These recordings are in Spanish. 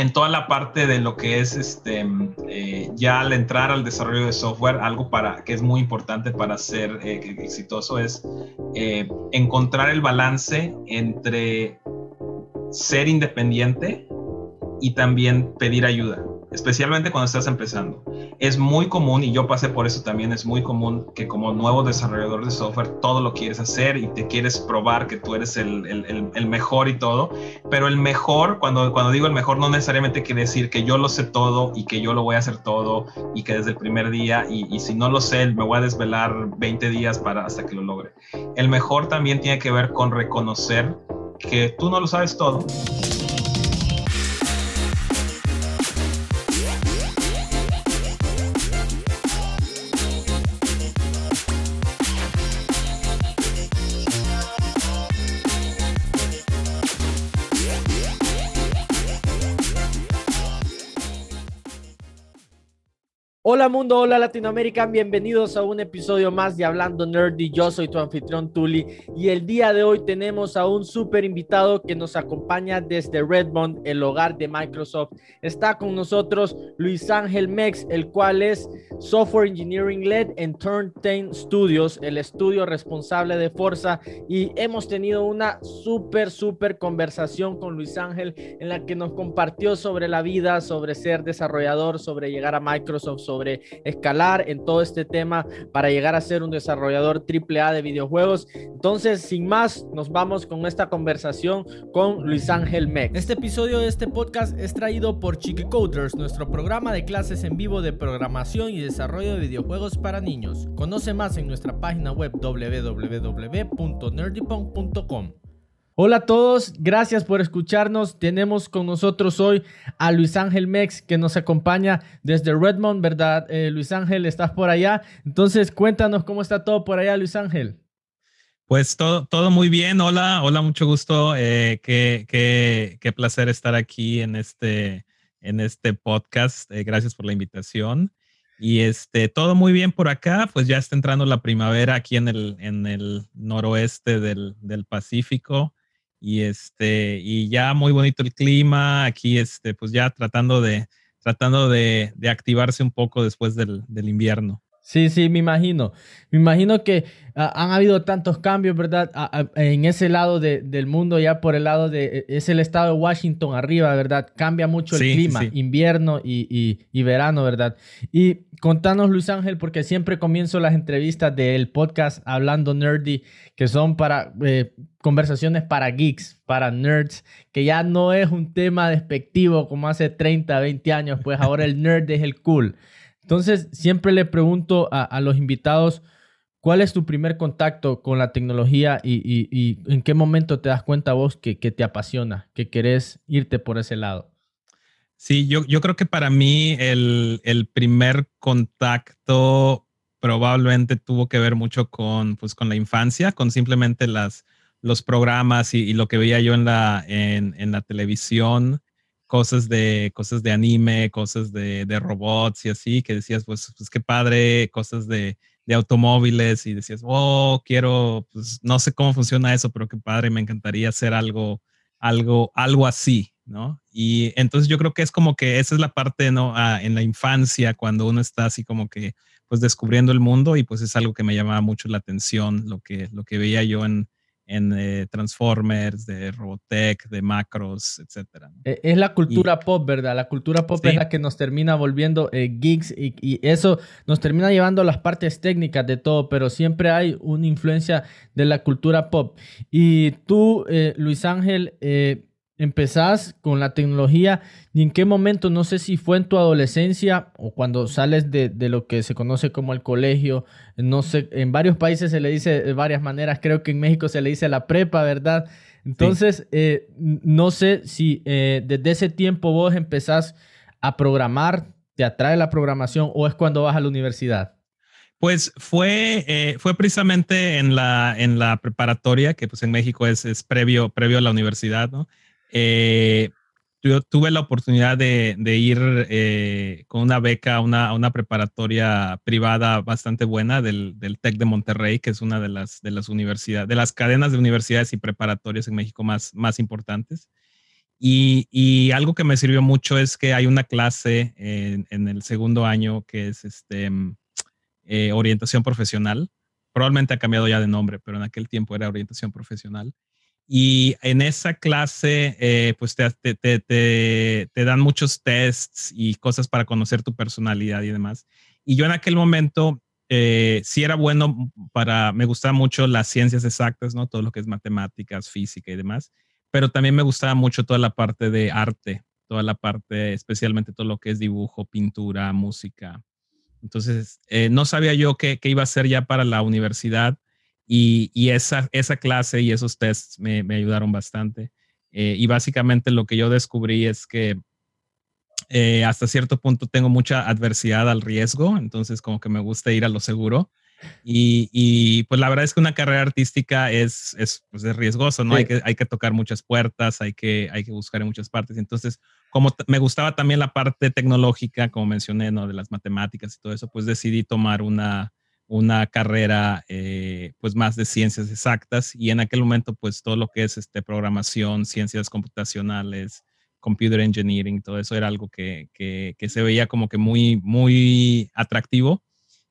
en toda la parte de lo que es este eh, ya al entrar al desarrollo de software, algo para que es muy importante para ser eh, exitoso es eh, encontrar el balance entre ser independiente y también pedir ayuda especialmente cuando estás empezando. Es muy común, y yo pasé por eso también, es muy común que como nuevo desarrollador de software todo lo quieres hacer y te quieres probar que tú eres el, el, el, mejor y todo, pero el mejor, cuando, cuando digo el mejor, no necesariamente quiere decir que yo lo sé todo y que yo lo voy a hacer todo y que desde el primer día, y, y si no lo sé, me voy a desvelar 20 días para hasta que lo logre. El mejor también tiene que ver con reconocer que tú no lo sabes todo Hola mundo, hola Latinoamérica, bienvenidos a un episodio más de Hablando Nerdy. Yo soy tu anfitrión Tuli y el día de hoy tenemos a un súper invitado que nos acompaña desde Redmond, el hogar de Microsoft. Está con nosotros Luis Ángel Mex, el cual es Software Engineering Led en Turn 10 Studios, el estudio responsable de Forza y hemos tenido una súper, súper conversación con Luis Ángel en la que nos compartió sobre la vida, sobre ser desarrollador, sobre llegar a Microsoft, escalar en todo este tema para llegar a ser un desarrollador AAA de videojuegos. Entonces, sin más, nos vamos con esta conversación con Luis Ángel Mex. Este episodio de este podcast es traído por Chiqui Coders, nuestro programa de clases en vivo de programación y desarrollo de videojuegos para niños. Conoce más en nuestra página web www.nerdypunk.com. Hola a todos, gracias por escucharnos. Tenemos con nosotros hoy a Luis Ángel Mex que nos acompaña desde Redmond, ¿verdad? Eh, Luis Ángel, estás por allá. Entonces, cuéntanos cómo está todo por allá, Luis Ángel. Pues todo, todo muy bien. Hola, hola, mucho gusto. Eh, qué, qué, qué, placer estar aquí en este, en este podcast. Eh, gracias por la invitación. Y este, todo muy bien por acá, pues ya está entrando la primavera aquí en el, en el noroeste del, del Pacífico y este y ya muy bonito el clima aquí este pues ya tratando de tratando de, de activarse un poco después del, del, invierno sí sí me imagino. Me imagino que ah, han habido tantos cambios verdad en ese lado de, del mundo ya por el lado de e, es el estado de Washington arriba verdad cambia mucho el clima invierno y, y, y verano verdad y contanos Luis Ángel porque siempre comienzo las entrevistas del podcast hablando nerdy que son para eh, conversaciones para geeks, para nerds, que ya no es un tema despectivo como hace 30, 20 años, pues ahora el nerd es el cool. Entonces, siempre le pregunto a, los invitados, ¿cuál es tu primer contacto con la tecnología y, en qué momento te das cuenta vos que, te apasiona, que querés irte por ese lado? Sí, yo, creo que para mí el, primer contacto probablemente tuvo que ver mucho con, pues, con la infancia, con simplemente las, los programas y, lo que veía yo en la, en, la televisión, cosas de, cosas de anime, cosas de, de robots y así, que decías, pues, pues qué padre, cosas de, de automóviles y decías, oh, quiero, pues no sé cómo funciona eso, pero qué padre, me encantaría hacer algo, algo, algo así, ¿no? Y entonces yo creo que es como que esa es la parte, ¿no? Ah, en la infancia, cuando uno está así como que pues descubriendo el mundo y pues es algo que me llamaba mucho la atención, lo que, lo que veía yo en, en eh, Transformers, de Robotech, de Macros, etcétera. E, es la cultura pop, ¿verdad? La cultura pop es la que nos termina volviendo eh, geeks y, y, eso nos termina llevando a las partes técnicas de todo, pero siempre hay una influencia de la cultura pop. Y tú, eh, Luis Ángel, empezás con la tecnología y en qué momento, no sé si fue en tu adolescencia o cuando sales de, lo que se conoce como el colegio, no sé, en varios países se le dice de varias maneras, creo que en México se le dice la prepa, ¿verdad? Entonces, eh, no sé si eh, desde ese tiempo vos empezás a programar, te atrae la programación o es cuando vas a la universidad. Pues fue, eh, fue precisamente en la, en la preparatoria, que pues en México es, es previo, previo a la universidad, ¿no? Eh, yo tuve la oportunidad de, ir eh, con una beca a una, una, preparatoria privada bastante buena del, del, TEC de Monterrey, que es una de las, de las universidades, de las cadenas de universidades y preparatorias en México más, más importantes. Y, algo que me sirvió mucho es que hay una clase en, el segundo año que es este, eh, orientación profesional. Probablemente ha cambiado ya de nombre, pero en aquel tiempo era orientación profesional. Y en esa clase, eh, pues te, te, dan muchos tests y cosas para conocer tu personalidad y demás. Y yo en aquel momento eh, sí era bueno para, me gustaban mucho las ciencias exactas, ¿no? Todo lo que es matemáticas, física y demás, pero también me gustaba mucho toda la parte de arte, toda la parte, especialmente todo lo que es dibujo, pintura, música. Entonces, eh, no sabía yo qué, qué, iba a hacer ya para la universidad y, y esa, esa clase y esos tests me, me ayudaron bastante. Eh, y básicamente lo que yo descubrí es que eh, hasta cierto punto tengo mucha adversidad al riesgo, entonces como que me gusta ir a lo seguro. Y, y pues la verdad es que una carrera artística es, es, pues es riesgoso, ¿no? Hay, que, hay que tocar muchas puertas, hay que, hay que buscar en muchas partes. Entonces, como me gustaba también la parte tecnológica, como mencioné, ¿no? De las matemáticas y todo eso, pues decidí tomar una, una carrera eh, pues más de ciencias exactas y en aquel momento pues todo lo que es este, programación, ciencias computacionales, computer engineering, todo eso era algo que, que, se veía como que muy, muy atractivo.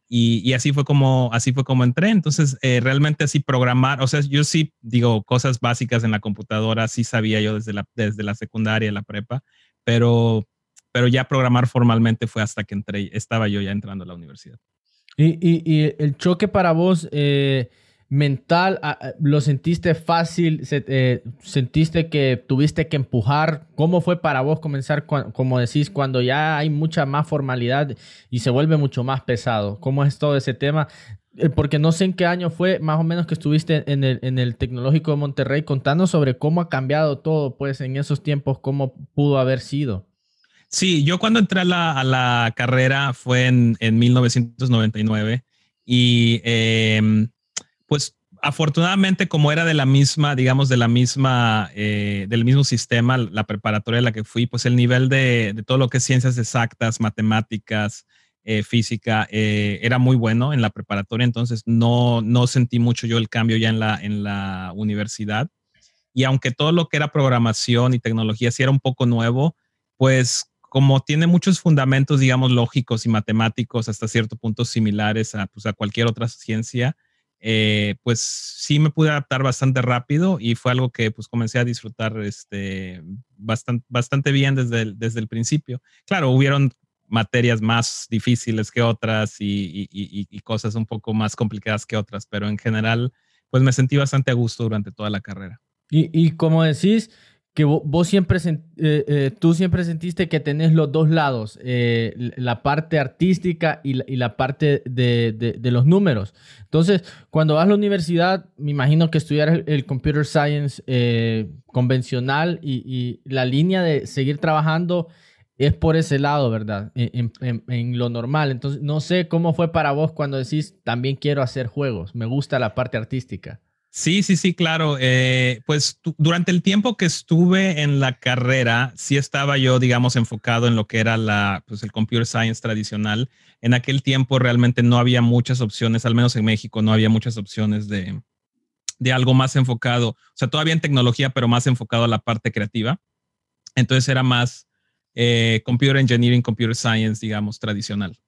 Y, y, así fue como así fue como entré entonces eh, realmente así programar o sea yo sí digo cosas básicas en la computadora sí sabía yo desde la desde la secundaria la prepa pero pero ya programar formalmente fue hasta que entré estaba yo ya entrando a la universidad y, y, y el choque para vos eh, mental, ah, ah, ¿lo sentiste fácil? Eh, ¿Sentiste que tuviste que empujar? ¿Cómo fue para vos comenzar, como decís, cuando ya hay mucha más formalidad y se vuelve mucho más pesado? ¿Cómo es todo ese tema? Eh, porque no sé en qué año fue más o menos que estuviste en el, en el Tecnológico de Monterrey contando sobre cómo ha cambiado todo, pues en esos tiempos, cómo pudo haber sido. Sí, yo cuando entré a la, carrera fue en, en 1999 y eh, pues afortunadamente como era de la misma, digamos, de la misma, eh, del mismo sistema, la preparatoria a la que fui, pues el nivel de, todo lo que es ciencias exactas, matemáticas, eh, física, eh, era muy bueno en la preparatoria, entonces no, no sentí mucho yo el cambio ya en la, en la universidad. Y aunque todo lo que era programación y tecnología sí era un poco nuevo, pues como tiene muchos fundamentos, digamos, lógicos y matemáticos hasta cierto punto similares a, pues, cualquier otra ciencia, eh, pues sí me pude adaptar bastante rápido y fue algo que pues comencé a disfrutar este, bastante, bastante bien desde el, desde el principio. Claro, hubieron materias más difíciles que otras y, cosas un poco más complicadas que otras, pero en general pues me sentí bastante a gusto durante toda la carrera. Y, como decís, que vos siempre, eh, eh, tú siempre sentiste que tenés los dos lados, eh, la parte artística y la, parte de, los números. Entonces, cuando vas a la universidad, me imagino que estudiar el, computer science convencional y, la línea de seguir trabajando es por ese lado, ¿verdad? En, en, lo normal. Entonces, no sé cómo fue para vos cuando decís, también quiero hacer juegos, me gusta la parte artística. Sí, sí, sí, claro. Eh, pues durante el tiempo que estuve en la carrera, sí estaba yo, digamos, enfocado en lo que era la, pues el computer science tradicional. En aquel tiempo realmente no había muchas opciones, al menos en México, no había muchas opciones de, de algo más enfocado, o sea, todavía en tecnología, pero más enfocado a la parte creativa. Entonces era más eh, computer engineering, computer science, digamos, tradicional.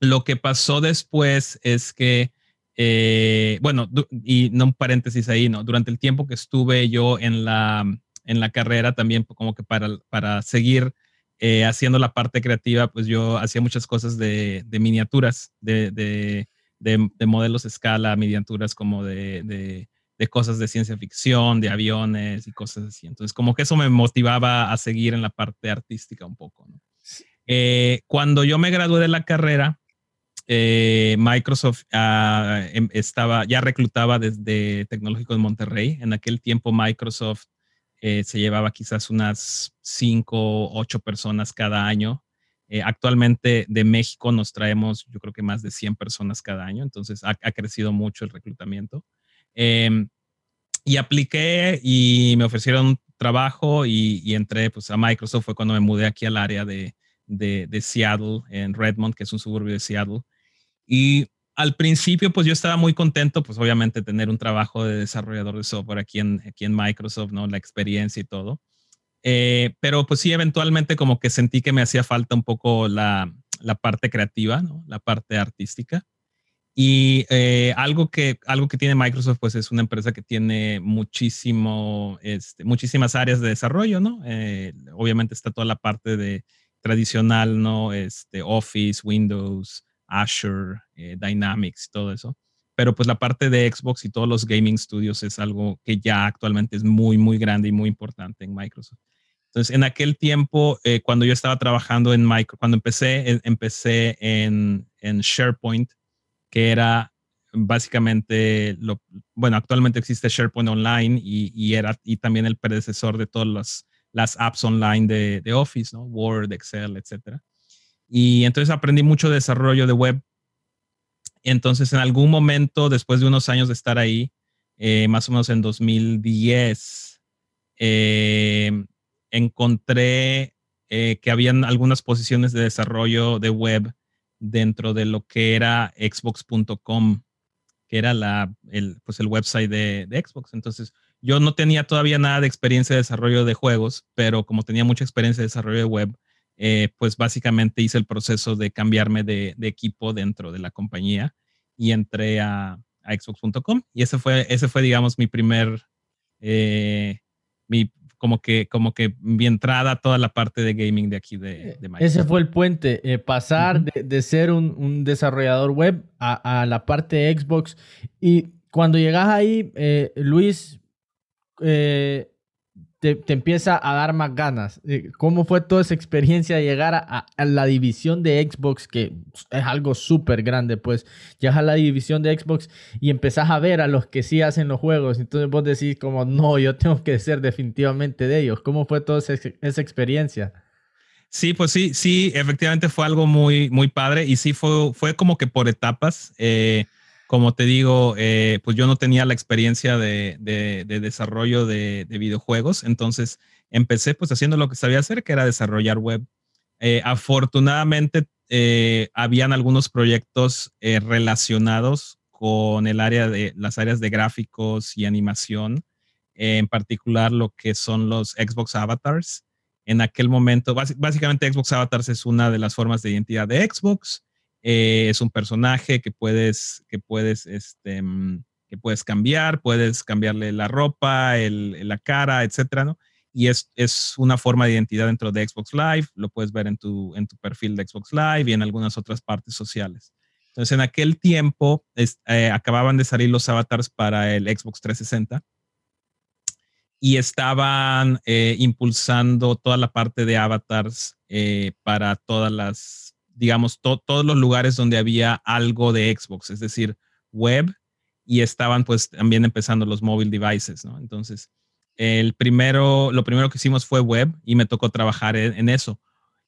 Lo que pasó después es que eh, bueno, y no un paréntesis ahí, ¿no? Durante el tiempo que estuve yo en la, en la carrera, también como que para, para seguir eh, haciendo la parte creativa, pues yo hacía muchas cosas de, de miniaturas, de, de, de, modelos a escala, miniaturas como de, cosas de ciencia ficción, de aviones y cosas así. Entonces, como que eso me motivaba a seguir en la parte artística un poco, ¿no? Eh, cuando yo me gradué de la carrera, eh, Microsoft ah, em, estaba, ya reclutaba desde Tecnológico de Monterrey. En aquel tiempo Microsoft eh, se llevaba quizás unas cinco o ocho personas cada año. Eh, actualmente de México nos traemos, yo creo que más de 100 personas cada año, entonces ha, crecido mucho el reclutamiento. Em, y apliqué y me ofrecieron trabajo y, entré pues, a Microsoft. Fue cuando me mudé aquí al área de, de Seattle, en Redmond, que es un suburbio de Seattle. Y al principio, pues yo estaba muy contento, pues obviamente tener un trabajo de desarrollador de software aquí en, aquí en Microsoft, ¿no? La experiencia y todo. Eh, pero pues sí, eventualmente como que sentí que me hacía falta un poco la, la parte creativa, ¿no? la parte artística. Y eh, algo, que, algo que tiene Microsoft, pues es una empresa que tiene muchísimo, este, muchísimas áreas de desarrollo, ¿no? Eh, obviamente está toda la parte de tradicional, ¿no? Este, Office, Windows, Azure, eh, Dynamics, todo eso. Pero pues la parte de Xbox y todos los gaming studios es algo que ya actualmente es muy, muy grande y muy importante en Microsoft. Entonces, en aquel tiempo, cuando yo estaba trabajando en Microsoft, cuando empecé, empecé en, en SharePoint, que era básicamente lo, bueno, actualmente existe SharePoint Online y, era y también el predecesor de todas las, apps online de, Office, ¿no? Word, Excel, etc. Y entonces aprendí mucho desarrollo de web. Entonces, en algún momento, después de unos años de estar ahí, eh, más o menos en 2010, eh, encontré eh, que habían algunas posiciones de desarrollo de web dentro de lo que era xbox.com, que era la, el, pues el website de, Xbox. Entonces, yo no tenía todavía nada de experiencia de desarrollo de juegos, pero como tenía mucha experiencia de desarrollo de web, eh, pues básicamente hice el proceso de cambiarme de, equipo dentro de la compañía y entré a, xbox.com y ese fue, ese fue, digamos, mi primer, eh, mi, como que, como que mi entrada a toda la parte de gaming de aquí de, de Ese fue el puente, eh, pasar de, ser un, desarrollador web a, a, la parte de Xbox. Y cuando llegas ahí, eh, Luis, eh, te, empieza a dar más ganas. Eh, ¿Cómo fue toda esa experiencia de llegar a, la división de Xbox, que es algo súper grande? Pues llegas a la división de Xbox y empezás a ver a los que sí hacen los juegos. Entonces vos decís como, no, yo tengo que ser definitivamente de ellos. ¿Cómo fue toda esa, experiencia? Sí, pues sí, sí, efectivamente fue algo muy, muy padre y sí fue, fue como que por etapas. Eh, como te digo, eh, pues yo no tenía la experiencia de, desarrollo de, videojuegos, entonces empecé pues haciendo lo que sabía hacer, que era desarrollar web. Eh, afortunadamente, eh, habían algunos proyectos relacionados con el área de las áreas de gráficos y animación, en particular lo que son los Xbox Avatars. En aquel momento, básicamente Xbox Avatars es una de las formas de identidad de Xbox. Eh, es un personaje que puedes, que puedes, este, mm, que puedes cambiar, puedes cambiarle la ropa, el, la cara, etcétera, ¿no? Y es, es, una forma de identidad dentro de Xbox Live, lo puedes ver en tu, en tu perfil de Xbox Live y en algunas otras partes sociales. Entonces, en aquel tiempo eh, acababan de salir los avatars para el Xbox 360 y estaban eh, impulsando toda la parte de avatars para todas las digamos, todos los lugares donde había algo de Xbox, es decir, web, y estaban pues también empezando los mobile devices, ¿no? Entonces, el primero, lo primero que hicimos fue web y me tocó trabajar en, eso.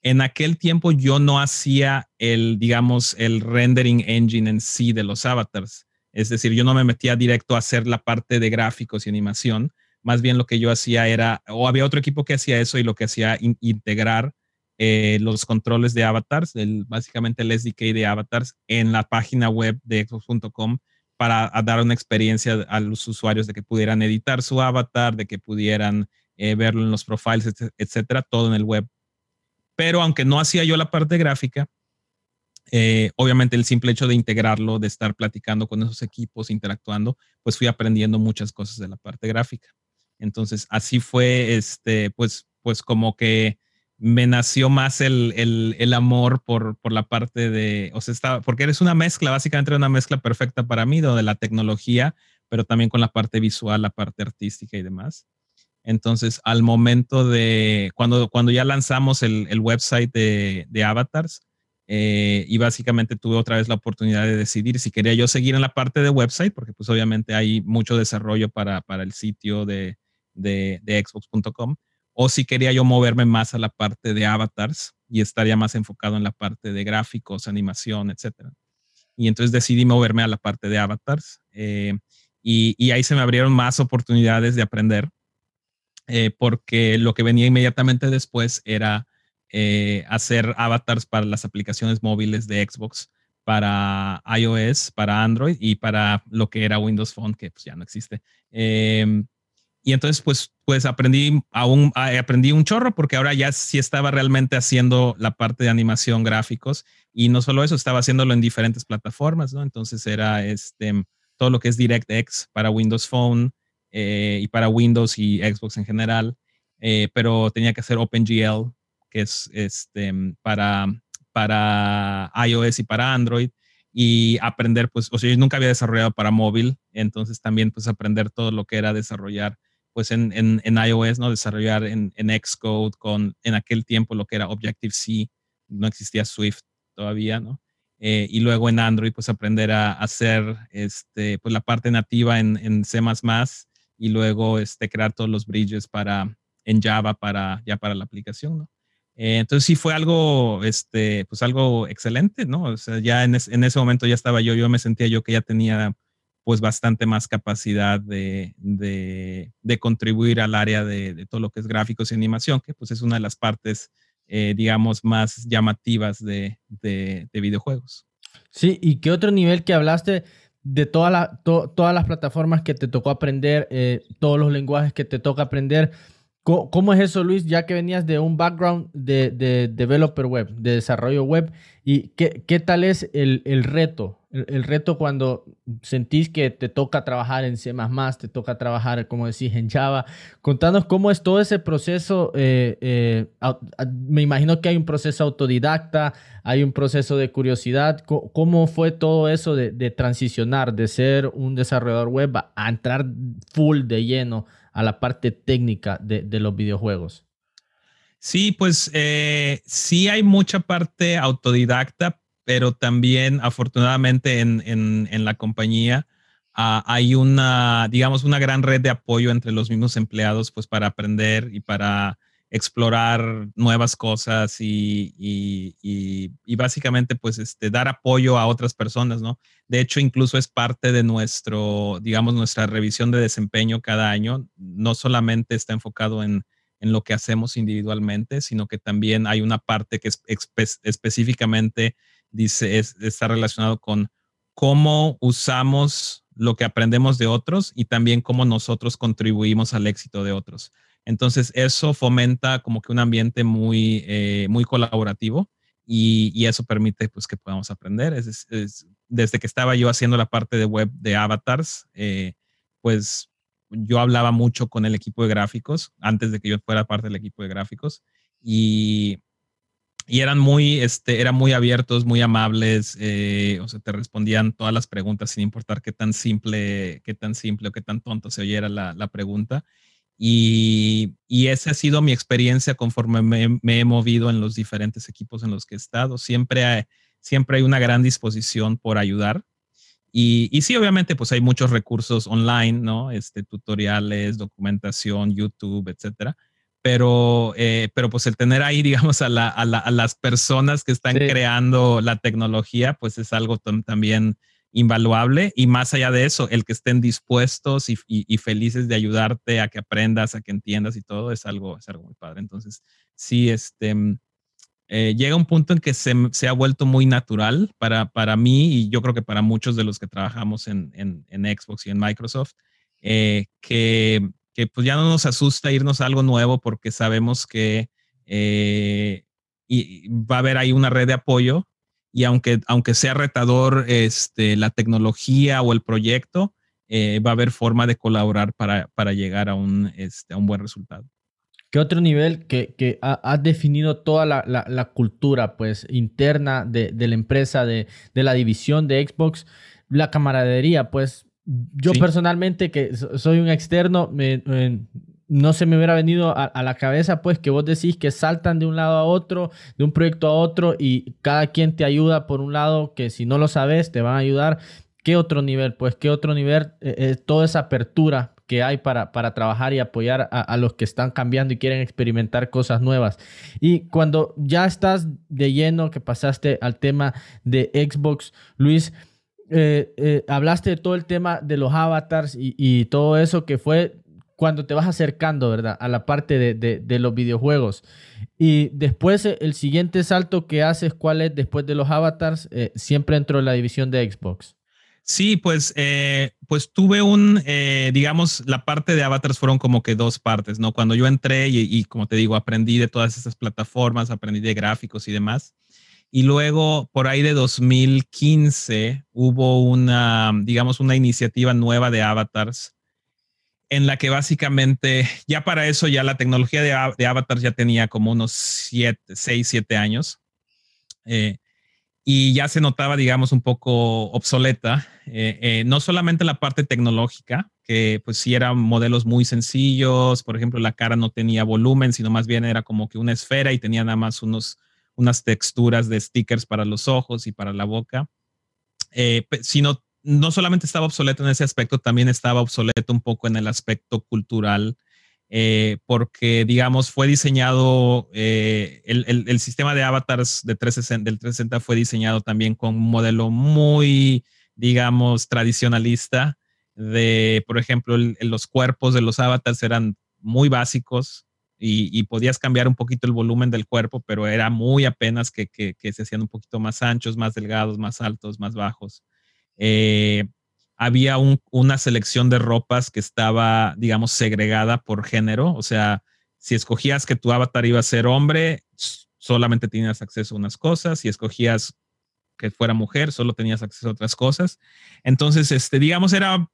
En aquel tiempo yo no hacía el, digamos, el rendering engine en sí de los avatars. Es decir, yo no me metía directo a hacer la parte de gráficos y animación. Más bien lo que yo hacía era, o había otro equipo que hacía eso y lo que hacía integrar eh, los controles de avatars, básicamente el SDK de avatars en la página web de Xbox.com para dar una experiencia a los usuarios de que pudieran editar su avatar, de que pudieran eh, verlo en los profiles, etcétera, todo en el web. Pero aunque no hacía yo la parte gráfica, eh, obviamente el simple hecho de integrarlo, de estar platicando con esos equipos, interactuando, pues fui aprendiendo muchas cosas de la parte gráfica. Entonces, así fue, este, pues, pues como que me nació más el, el, amor por, por, la parte de, o sea, estaba, porque eres una mezcla, básicamente una mezcla perfecta para mí, de la tecnología, pero también con la parte visual, la parte artística y demás. Entonces, al momento de, cuando, cuando ya lanzamos el, el website de, de Avatars, eh, y básicamente tuve otra vez la oportunidad de decidir si quería yo seguir en la parte de website, porque pues obviamente hay mucho desarrollo para, para el sitio de, de, de xbox.com o si quería yo moverme más a la parte de avatars y estaría más enfocado en la parte de gráficos, animación, etc. Y entonces decidí moverme a la parte de avatars eh, y, ahí se me abrieron más oportunidades de aprender eh, porque lo que venía inmediatamente después era eh, hacer avatars para las aplicaciones móviles de Xbox para iOS, para Android y para lo que era Windows Phone, que pues ya no existe. Y entonces, pues, pues aprendí aún, aprendí un chorro porque ahora ya sí estaba realmente haciendo la parte de animación gráficos y no solo eso, estaba haciéndolo en diferentes plataformas, ¿no? Entonces era este, todo lo que es DirectX para Windows Phone eh, y para Windows y Xbox en general, eh, pero tenía que hacer OpenGL, que es este, para, para iOS y para Android y aprender, pues, o sea, yo nunca había desarrollado para móvil, entonces también, pues, aprender todo lo que era desarrollar pues en, en, iOS, ¿no? Desarrollar en, en, Xcode con en aquel tiempo lo que era Objective-C, no existía Swift todavía, ¿no? Eh, y luego en Android, pues aprender a hacer este, pues la parte nativa en, en C++ y luego este, crear todos los bridges para, en Java para, ya para la aplicación, ¿no? Eh, entonces sí fue algo, este, pues algo excelente, ¿no? O sea, ya en, en, ese momento ya estaba yo, yo me sentía yo que ya tenía pues bastante más capacidad de, de, contribuir al área de, todo lo que es gráficos y animación, que pues es una de las partes, eh, digamos, más llamativas de, videojuegos. Sí, ¿y qué otro nivel que hablaste de toda la, todas las plataformas que te tocó aprender, eh, todos los lenguajes que te toca aprender? ¿Cómo, es eso, Luis? Ya que venías de un background de, de developer web, de desarrollo web, ¿y qué, qué tal es el, el reto? El, reto cuando sentís que te toca trabajar en C++, te toca trabajar, como decís, en Java. Contanos cómo es todo ese proceso. Eh, eh, me imagino que hay un proceso autodidacta, hay un proceso de curiosidad. ¿Cómo fue todo eso de, transicionar de ser un desarrollador web a, entrar full de lleno a la parte técnica de, los videojuegos? Sí, pues eh, sí hay mucha parte autodidacta, pero también afortunadamente en, en, la compañía ah, hay una, digamos, una gran red de apoyo entre los mismos empleados, pues para aprender y para explorar nuevas cosas y, y, y, básicamente pues este, dar apoyo a otras personas, ¿no? De hecho, incluso es parte de nuestro, digamos, nuestra revisión de desempeño cada año. No solamente está enfocado en, en lo que hacemos individualmente, sino que también hay una parte que es específicamente dice, está relacionado con cómo usamos lo que aprendemos de otros y también cómo nosotros contribuimos al éxito de otros. Entonces, eso fomenta como que un ambiente muy, eh, muy colaborativo y, eso permite pues que podamos aprender. Es, desde que estaba yo haciendo la parte de web de avatars, eh, pues yo hablaba mucho con el equipo de gráficos antes de que yo fuera parte del equipo de gráficos y y eran muy, este, eran muy abiertos, muy amables, eh, o sea, te respondían todas las preguntas sin importar qué tan simple, qué tan simple o qué tan tonto se oyera la, la pregunta. Y, y, esa ha sido mi experiencia conforme me, he movido en los diferentes equipos en los que he estado. Siempre hay, siempre hay una gran disposición por ayudar. Y, y sí, obviamente, pues hay muchos recursos online, ¿no? Este, tutoriales, documentación, YouTube, etcétera pero, eh, pero pues el tener ahí, digamos, a, la, a, la, a las personas que están creando la tecnología, pues es algo también invaluable. Y más allá de eso, el que estén dispuestos y, y, felices de ayudarte a que aprendas, a que entiendas y todo, es algo, es algo muy padre. Entonces, sí, este, mm, eh, llega un punto en que se, se, ha vuelto muy natural para, para mí y yo creo que para muchos de los que trabajamos en, en, en Xbox y en Microsoft, eh, que que pues ya no nos asusta irnos a algo nuevo porque sabemos que eh, y va a haber ahí una red de apoyo y aunque, aunque sea retador este, la tecnología o el proyecto, eh, va a haber forma de colaborar para, para llegar a un, este, a un buen resultado. ¿Qué otro nivel que, que ha, definido toda la, la, la, cultura pues, interna de, de la empresa, de, de, la división de Xbox? La camaradería, pues yo personalmente, que soy un externo, no se me hubiera venido a, la cabeza, pues, que vos decís que saltan de un lado a otro, de un proyecto a otro, y cada quien te ayuda por un lado, que si no lo sabes, te van a ayudar. ¿Qué otro nivel? Pues, ¿qué otro nivel? Eh, eh, toda esa apertura que hay para, para trabajar y apoyar a, a, los que están cambiando y quieren experimentar cosas nuevas. Y cuando ya estás de lleno, que pasaste al tema de Xbox, Luis, eh, eh, hablaste de todo el tema de los avatars y, todo eso que fue cuando te vas acercando, ¿verdad? A la parte de, los videojuegos. Y después eh, el siguiente salto que haces, ¿cuál es después de los avatars? siempre entró en la división de Xbox. Sí, pues, pues tuve un, digamos, la parte de avatars fueron como que dos partes, ¿no? Cuando yo entré y, como te digo, aprendí de todas estas plataformas, aprendí de gráficos y demás. Y luego, por ahí de 2015, hubo una, digamos, una iniciativa nueva de avatars en la que básicamente, ya para eso, ya la tecnología de, avatars ya tenía como unos siete, seis, siete años. Eh, y ya se notaba, digamos, un poco obsoleta, eh, eh, no solamente la parte tecnológica, que pues sí eran modelos muy sencillos, por ejemplo, la cara no tenía volumen, sino más bien era como que una esfera y tenía nada más unos, unas texturas de stickers para los ojos y para la boca, eh, sino no solamente estaba obsoleto en ese aspecto, también estaba obsoleto un poco en el aspecto cultural eh, porque, digamos, fue diseñado, eh, el, sistema de avatars de 360, del 360 fue diseñado también con un modelo muy, digamos, tradicionalista, de, por ejemplo, los cuerpos de los avatars eran muy básicos y, podías cambiar un poquito el volumen del cuerpo, pero era muy apenas que, se hacían un poquito más anchos, más delgados, más altos, más bajos. Eh, había una selección de ropas que estaba, digamos, segregada por género. O sea, si escogías que tu avatar iba a ser hombre, solamente tenías acceso a unas cosas. Si escogías que fuera mujer, solo tenías acceso a otras cosas. Entonces, este, digamos, era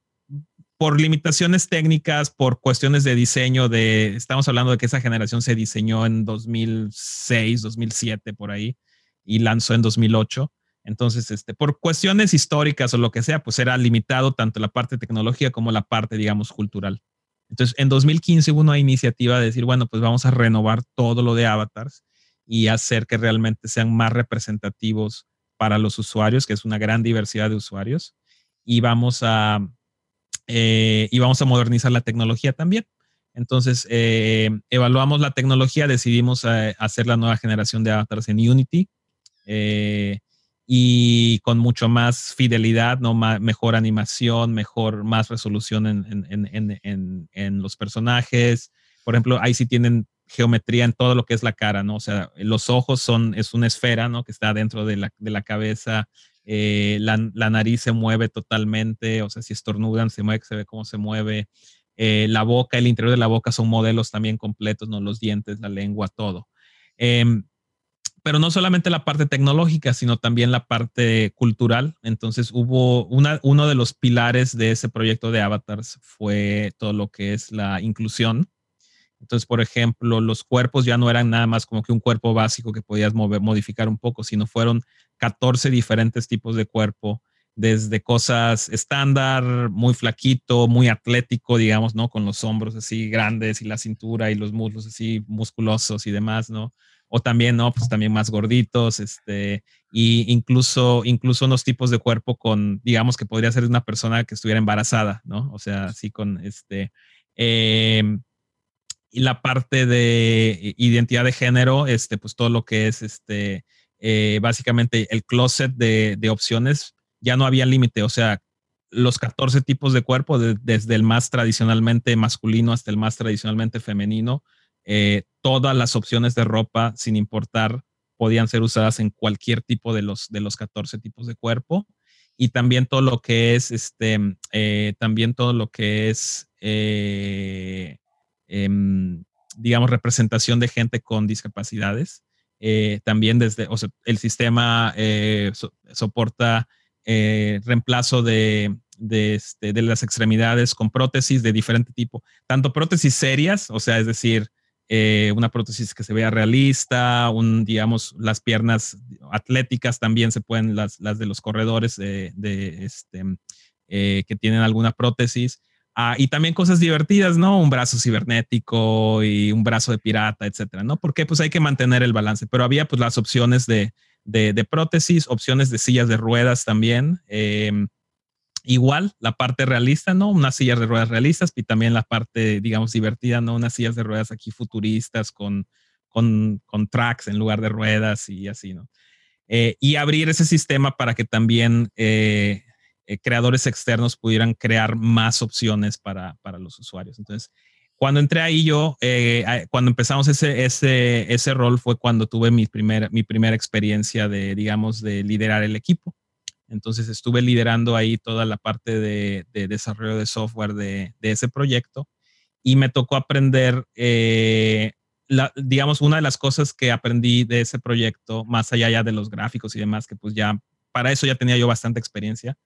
por limitaciones técnicas, por cuestiones de diseño, de, estamos hablando de que esa generación se diseñó en 2006, 2007, por ahí, y lanzó en 2008. Entonces, este, por cuestiones históricas o lo que sea, pues era limitado tanto la parte tecnológica como la parte, digamos, cultural. Entonces, en 2015 hubo una iniciativa de decir, bueno, pues vamos a renovar todo lo de avatars y hacer que realmente sean más representativos para los usuarios, que es una gran diversidad de usuarios, y vamos a, eh, y vamos a modernizar la tecnología también. Entonces, eh, evaluamos la tecnología, decidimos eh, hacer la nueva generación de avatars en Unity y con mucho más fidelidad, ¿no? mejor animación, mejor, más resolución en, en, en, en, los personajes. Por ejemplo, ahí sí tienen geometría en todo lo que es la cara, ¿no? O sea, los ojos son, es una esfera, ¿no? Que está dentro de la, de la cabeza. Eh, la, la, nariz se mueve totalmente, o sea, si estornudan, se mueve, se ve cómo se mueve. Eh, la boca, el interior de la boca son modelos también completos, ¿no? Los dientes, la lengua, todo. Eh, pero no solamente la parte tecnológica, sino también la parte cultural. Entonces hubo una, uno de los pilares de ese proyecto de avatars fue todo lo que es la inclusión. Entonces, por ejemplo, los cuerpos ya no eran nada más como que un cuerpo básico que podías mover, modificar un poco, sino fueron 14 diferentes tipos de cuerpo, desde cosas estándar, muy flaquito, muy atlético, digamos, ¿no? Con los hombros así grandes y la cintura y los muslos así musculosos y demás, ¿no? o también, ¿no? Pues también más gorditos, este, y incluso, incluso unos tipos de cuerpo con, digamos que podría ser una persona que estuviera embarazada, ¿no? O sea, así con este, em, y la parte de identidad de género, este, pues todo lo que es, este, eh, básicamente el closet de, opciones, ya no había límite, o sea, los 14 tipos de cuerpo, desde el más tradicionalmente masculino hasta el más tradicionalmente femenino, eh, todas las opciones de ropa, sin importar, podían ser usadas en cualquier tipo de los, de los 14 tipos de cuerpo. Y también todo lo que es, este, eh, también todo lo que es, em, digamos, representación de gente con discapacidades. también desde, o sea, el sistema soporta reemplazo de, de, este, de, las extremidades con prótesis de diferente tipo, tanto prótesis serias, o sea, es decir, eh, una prótesis que se vea realista, un, digamos, las piernas atléticas también se pueden, las, las de los corredores de, este, eh, que tienen alguna prótesis. Ah, y también cosas divertidas, ¿no? Un brazo cibernético y un brazo de pirata, etcétera, ¿no? Porque pues hay que mantener el balance, pero había pues las opciones de, de, de prótesis, opciones de sillas de ruedas también. Eh, igual la parte realista, ¿no? Unas sillas de ruedas realistas y también la parte, digamos, divertida, ¿no? Unas sillas de ruedas aquí futuristas con, con, con tracks en lugar de ruedas y así, ¿no? Eh, y abrir ese sistema para que también eh, eh, creadores externos pudieran crear más opciones para, para, los usuarios. Entonces, cuando entré ahí yo, cuando empezamos ese, ese, ese rol fue cuando tuve mi, primer, mi primera experiencia de, digamos, de liderar el equipo Entonces estuve liderando ahí toda la parte de, desarrollo de software de, ese proyecto y me tocó aprender, eh, digamos, una de las cosas que aprendí de ese proyecto, más allá ya de los gráficos y demás, que pues ya, para eso ya tenía yo bastante experiencia,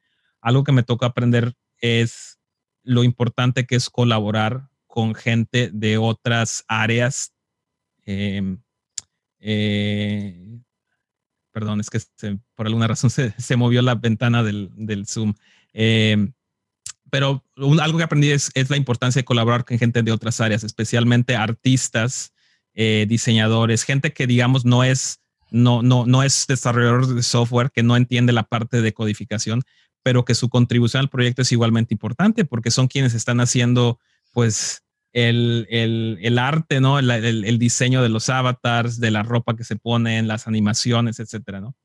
algo que me tocó aprender es lo importante que es colaborar con gente de otras áreas. Em, eh, perdón, es que por alguna razón se, movió la ventana del, Zoom. Em, pero algo que aprendí es, la importancia de colaborar con gente de otras áreas, especialmente artistas, eh, diseñadores, gente que digamos no es, no, no, no es desarrollador de software, que no entiende la parte de codificación, pero que su contribución al proyecto es igualmente importante porque son quienes están haciendo pues el, el, arte, ¿no? El, el, diseño de los avatars, de la ropa que se ponen, las animaciones, etcétera, ¿no?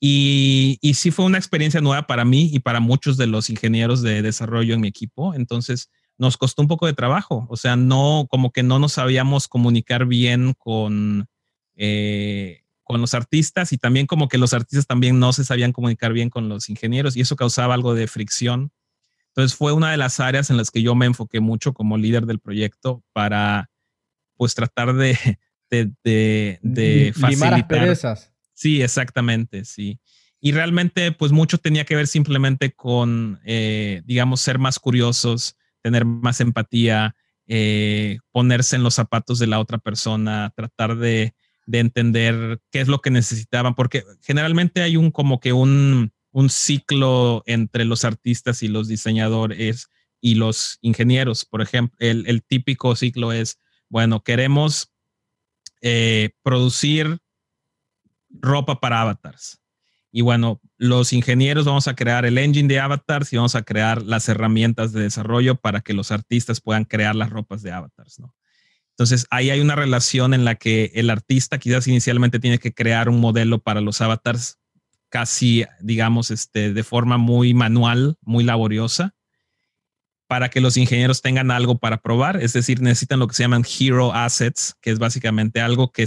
Y, y sí fue una experiencia nueva para mí y para muchos de los ingenieros de desarrollo en mi equipo. Entonces, nos costó un poco de trabajo. O sea, no, como que no nos sabíamos comunicar bien con, eh, con los artistas y también como que los artistas también no se sabían comunicar bien con los ingenieros y eso causaba algo de fricción entonces fue una de las áreas en las que yo me enfoqué mucho como líder del proyecto para pues tratar de, de, de, de facilitar. Sí, exactamente, sí. Y realmente pues mucho tenía que ver simplemente con, eh, digamos, ser más curiosos, tener más empatía, eh, ponerse en los zapatos de la otra persona, tratar de, de entender qué es lo que necesitaban, porque generalmente hay un como que un un ciclo entre los artistas y los diseñadores y los ingenieros. Por ejemplo, el, típico ciclo es, bueno, queremos eh, producir ropa para avatars. Y bueno, los ingenieros vamos a crear el engine de avatars y vamos a crear las herramientas de desarrollo para que los artistas puedan crear las ropas de avatars, ¿no? Entonces, ahí hay una relación en la que el artista quizás inicialmente tiene que crear un modelo para los avatars casi, digamos, este, de forma muy manual, muy laboriosa, para que los ingenieros tengan algo para probar. Es decir, necesitan lo que se llaman hero assets, que es básicamente algo que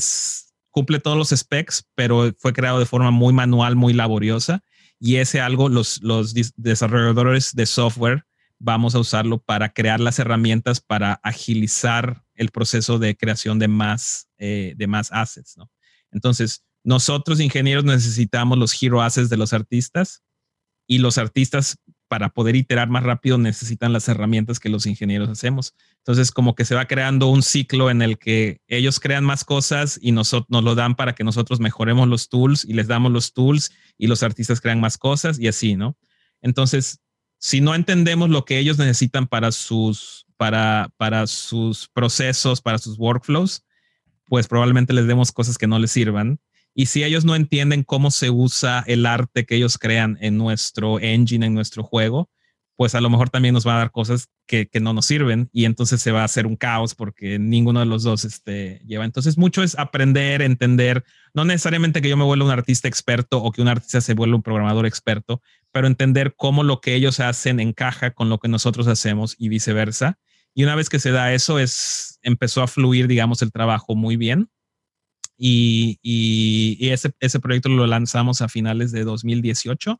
cumple todos los specs, pero fue creado de forma muy manual, muy laboriosa. Y ese algo, los, los desarrolladores de software, vamos a usarlo para crear las herramientas para agilizar el proceso de creación de más, eh, de más assets, ¿no? Entonces, nosotros ingenieros necesitamos los hero assets de los artistas y los artistas para poder iterar más rápido necesitan las herramientas que los ingenieros hacemos. Entonces, como que se va creando un ciclo en el que ellos crean más cosas y nosotros nos lo dan para que nosotros mejoremos los tools y les damos los tools y los artistas crean más cosas y así, ¿no? Entonces, si no entendemos lo que ellos necesitan para sus, para, para sus procesos, para sus workflows, pues probablemente les demos cosas que no les sirvan y si ellos no entienden cómo se usa el arte que ellos crean en nuestro engine, en nuestro juego, pues a lo mejor también nos va a dar cosas que, no nos sirven y entonces se va a hacer un caos porque ninguno de los dos este, lleva. Entonces mucho es aprender, entender, no necesariamente que yo me vuelva un artista experto o que un artista se vuelva un programador experto, pero entender cómo lo que ellos hacen encaja con lo que nosotros hacemos y viceversa. Y una vez que se da eso, es, empezó a fluir, digamos, el trabajo muy bien y, ese, ese, proyecto lo lanzamos a finales de 2018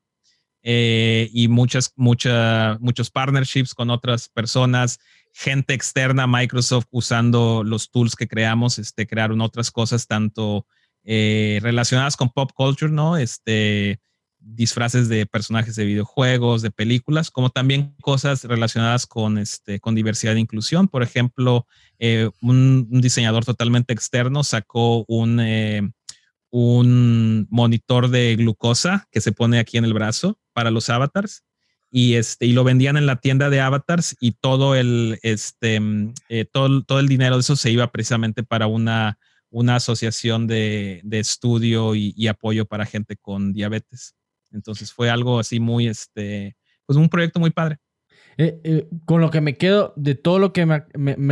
eh, y muchas, mucha, muchos partnerships con otras personas, gente externa Microsoft usando los tools que creamos, este, crearon otras cosas tanto eh, relacionadas con pop culture, ¿no? Este, disfraces de personajes de videojuegos, de películas, como también cosas relacionadas con, este, con diversidad e inclusión. Por ejemplo, eh, un, diseñador totalmente externo sacó un, eh, un monitor de glucosa que se pone aquí en el brazo para los avatars y, este, y lo vendían en la tienda de avatars y todo el, este, eh, todo, todo el dinero de eso se iba precisamente para una, una asociación de, de estudio y, y apoyo para gente con diabetes. Entonces fue algo así muy, este, pues un proyecto muy padre. Eh, eh, con lo que me quedo de todo lo que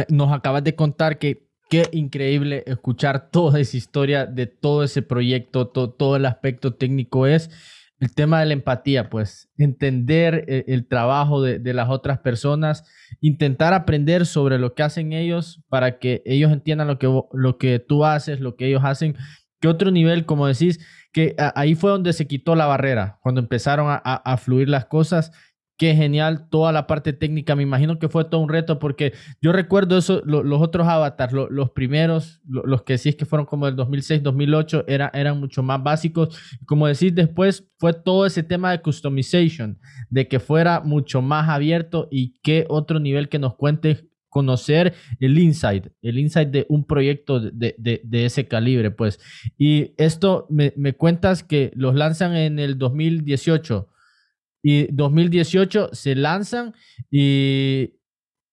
nos acabas de contar, que qué increíble escuchar toda esa historia de todo ese proyecto, todo el aspecto técnico es el tema de la empatía, pues entender el, el trabajo de, de, las otras personas, intentar aprender sobre lo que hacen ellos para que ellos entiendan lo que, lo que tú haces, lo que ellos hacen ¿Qué otro nivel, como decís, que ahí fue donde se quitó la barrera, cuando empezaron a, fluir las cosas? Qué genial, toda la parte técnica, me imagino que fue todo un reto porque yo recuerdo eso, los otros avatars, los primeros, los que sí es que fueron como del 2006, 2008, era, eran mucho más básicos. Como decís, después fue todo ese tema de customization, de que fuera mucho más abierto y qué otro nivel que nos cuentes conocer el insight, el insight de un proyecto de, ese calibre, pues. Y esto me, cuentas que los lanzan en el 2018 y 2018 se lanzan y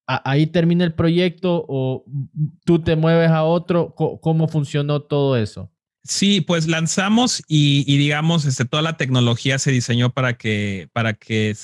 ahí termina el proyecto o tú te mueves a otro, ¿cómo funcionó todo eso? Sí, pues lanzamos y, digamos, este, toda la tecnología se diseñó para que, para que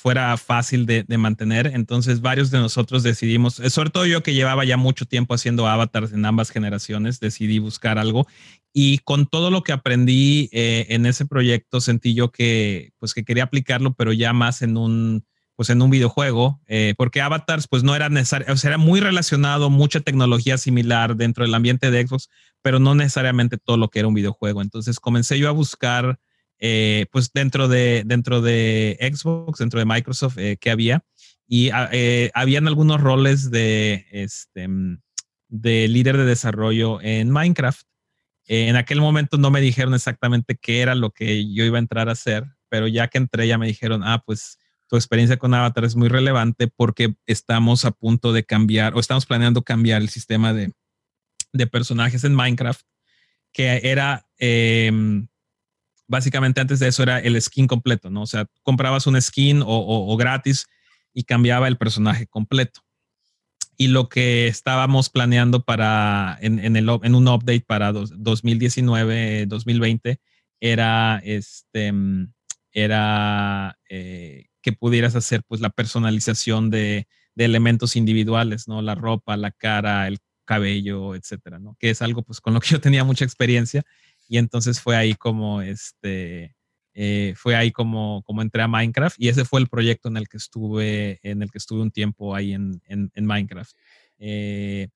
fuera fácil de, mantener. Entonces, varios de nosotros decidimos, eh, sobre todo yo que llevaba ya mucho tiempo haciendo avatars en ambas generaciones, decidí buscar algo. Y con todo lo que aprendí eh, en ese proyecto, sentí yo que, pues, que quería aplicarlo, pero ya más en un, pues en un videojuego, eh, porque Avatars pues no era necesario, o era muy relacionado, mucha tecnología similar dentro del ambiente de Xbox, pero no necesariamente todo lo que era un videojuego. Entonces comencé yo a buscar, eh, pues dentro de, dentro de Xbox, dentro de Microsoft, eh, que había, y ah, habían algunos roles de, este, de líder de desarrollo en Minecraft. en aquel momento no me dijeron exactamente qué era lo que yo iba a entrar a hacer, pero ya que entré ya me dijeron, ah, pues tu experiencia con Avatar es muy relevante porque estamos a punto de cambiar o estamos planeando cambiar el sistema de, personajes en Minecraft, que era em, básicamente antes de eso era el skin completo, ¿no? O sea, comprabas un skin o, gratis y cambiaba el personaje completo. Y lo que estábamos planeando para en, el, en un update para 2019-2020 era este era eh, que pudieras hacer pues la personalización de, elementos individuales, ¿no? La ropa, la cara, el cabello, etcétera, ¿no? Que es algo pues con lo que yo tenía mucha experiencia y entonces fue ahí como este, eh, fue ahí como, como entré a Minecraft y ese fue el proyecto en el que estuve, en el que estuve un tiempo ahí en, Minecraft. Eh,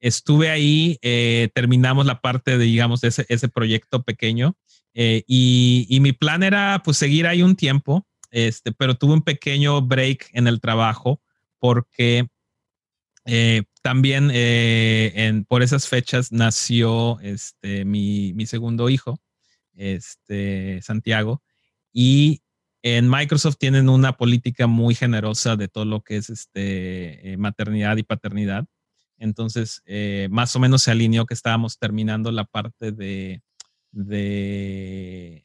estuve ahí, eh, terminamos la parte de, digamos, de ese, proyecto pequeño y, y, mi plan era pues seguir ahí un tiempo este, pero tuve un pequeño break en el trabajo porque eh, también eh, por esas fechas nació este, mi, segundo hijo, este, Santiago, y en Microsoft tienen una política muy generosa de todo lo que es este, eh, maternidad y paternidad. Entonces, más o menos se alineó que estábamos terminando la parte de, de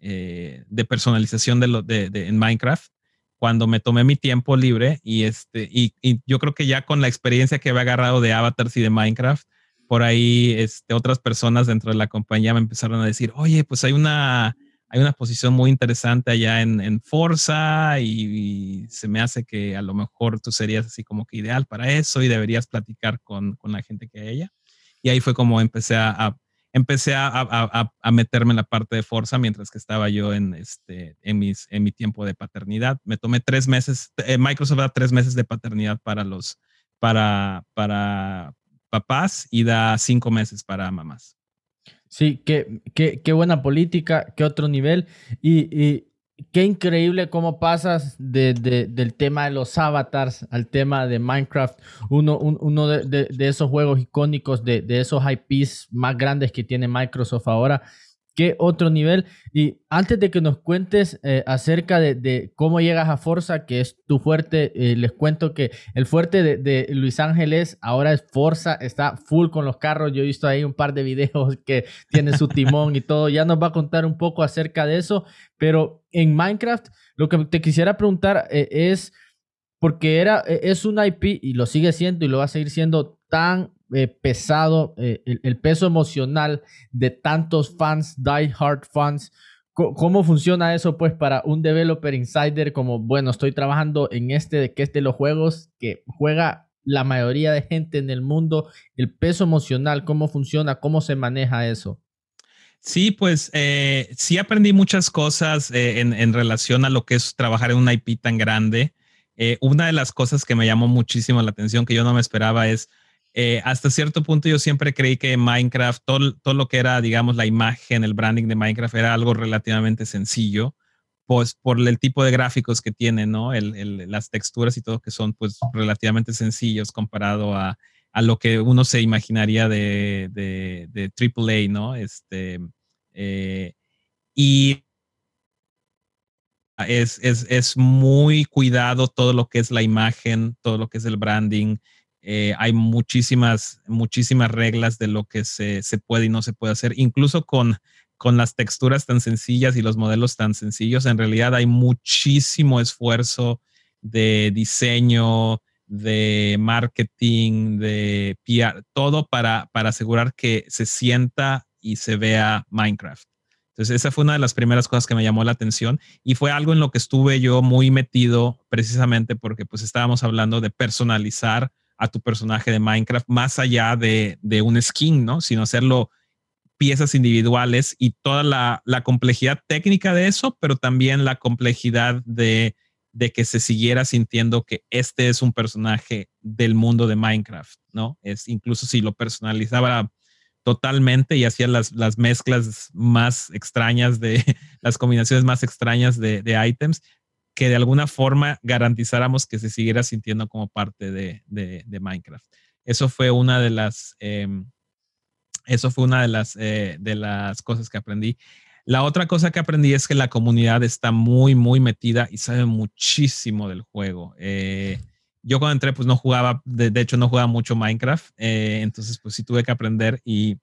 eh, de personalización de, lo, de, en Minecraft cuando me tomé mi tiempo libre y este y, yo creo que ya con la experiencia que había agarrado de avatars y de Minecraft por ahí este, otras personas dentro de la compañía me empezaron a decir oye pues hay una hay una posición muy interesante allá en, en Forza y, se me hace que a lo mejor tú serías así como que ideal para eso y deberías platicar con, con la gente que hay allá y ahí fue como empecé a empecé a, meterme en la parte de Forza mientras que estaba yo en, este, en, mis, en mi tiempo de paternidad. Me tomé tres meses, eh, Microsoft da tres meses de paternidad para los, para, para papás y da cinco meses para mamás. Sí, qué, qué, qué buena política, qué otro nivel. Y, qué increíble cómo pasas de, del tema de los avatars al tema de Minecraft, uno, uno de, de, esos juegos icónicos, de, esos IPs más grandes que tiene Microsoft ahora otro nivel. Y antes de que nos cuentes eh, acerca de, cómo llegas a Forza, que es tu fuerte, eh, les cuento que el fuerte de, Luis Ángeles ahora es Forza, está full con los carros. Yo he visto ahí un par de videos que tiene su timón y todo. Ya nos va a contar un poco acerca de eso. Pero en Minecraft, lo que te quisiera preguntar eh, es, porque era, es un IP y lo sigue siendo y lo va a seguir siendo tan eh, pesado, eh, el, peso emocional de tantos fans, die hard fans. ¿Cómo funciona eso, pues, para un developer insider como, bueno, estoy trabajando en este, de que es de los juegos que juega la mayoría de gente en el mundo, el peso emocional, cómo funciona, cómo se maneja eso? Sí, pues eh, sí aprendí muchas cosas en, en, relación a lo que es trabajar en una IP tan grande. una de las cosas que me llamó muchísimo la atención, que yo no me esperaba, es eh, hasta cierto punto yo siempre creí que Minecraft, todo, todo, lo que era, digamos, la imagen, el branding de Minecraft era algo relativamente sencillo, pues por el tipo de gráficos que tiene, ¿no? las texturas y todo que son pues relativamente sencillos comparado a, a lo que uno se imaginaría de, de, de AAA, ¿no? Este, eh, y es, es, es, muy cuidado todo lo que es la imagen, todo lo que es el branding. Eh, hay muchísimas, muchísimas reglas de lo que se, se, puede y no se puede hacer, incluso con, con las texturas tan sencillas y los modelos tan sencillos. En realidad hay muchísimo esfuerzo de diseño, de marketing, de PR, todo para, para asegurar que se sienta y se vea Minecraft. Entonces, esa fue una de las primeras cosas que me llamó la atención y fue algo en lo que estuve yo muy metido precisamente porque pues estábamos hablando de personalizar a tu personaje de Minecraft más allá de, de un skin, ¿no? Sino hacerlo piezas individuales y toda la, la complejidad técnica de eso, pero también la complejidad de de que se siguiera sintiendo que este es un personaje del mundo de Minecraft, ¿no? Es incluso si lo personalizaba totalmente y hacía las, las mezclas más extrañas de las combinaciones más extrañas de, de, items, que de alguna forma garantizáramos que se siguiera sintiendo como parte de, de, Minecraft. Eso fue una de las, em, eso fue una de las, eh, de las cosas que aprendí. La otra cosa que aprendí es que la comunidad está muy, muy metida y sabe muchísimo del juego. Eh, yo cuando entré, pues no jugaba, de, hecho no jugaba mucho Minecraft, eh, entonces pues sí tuve que aprender y,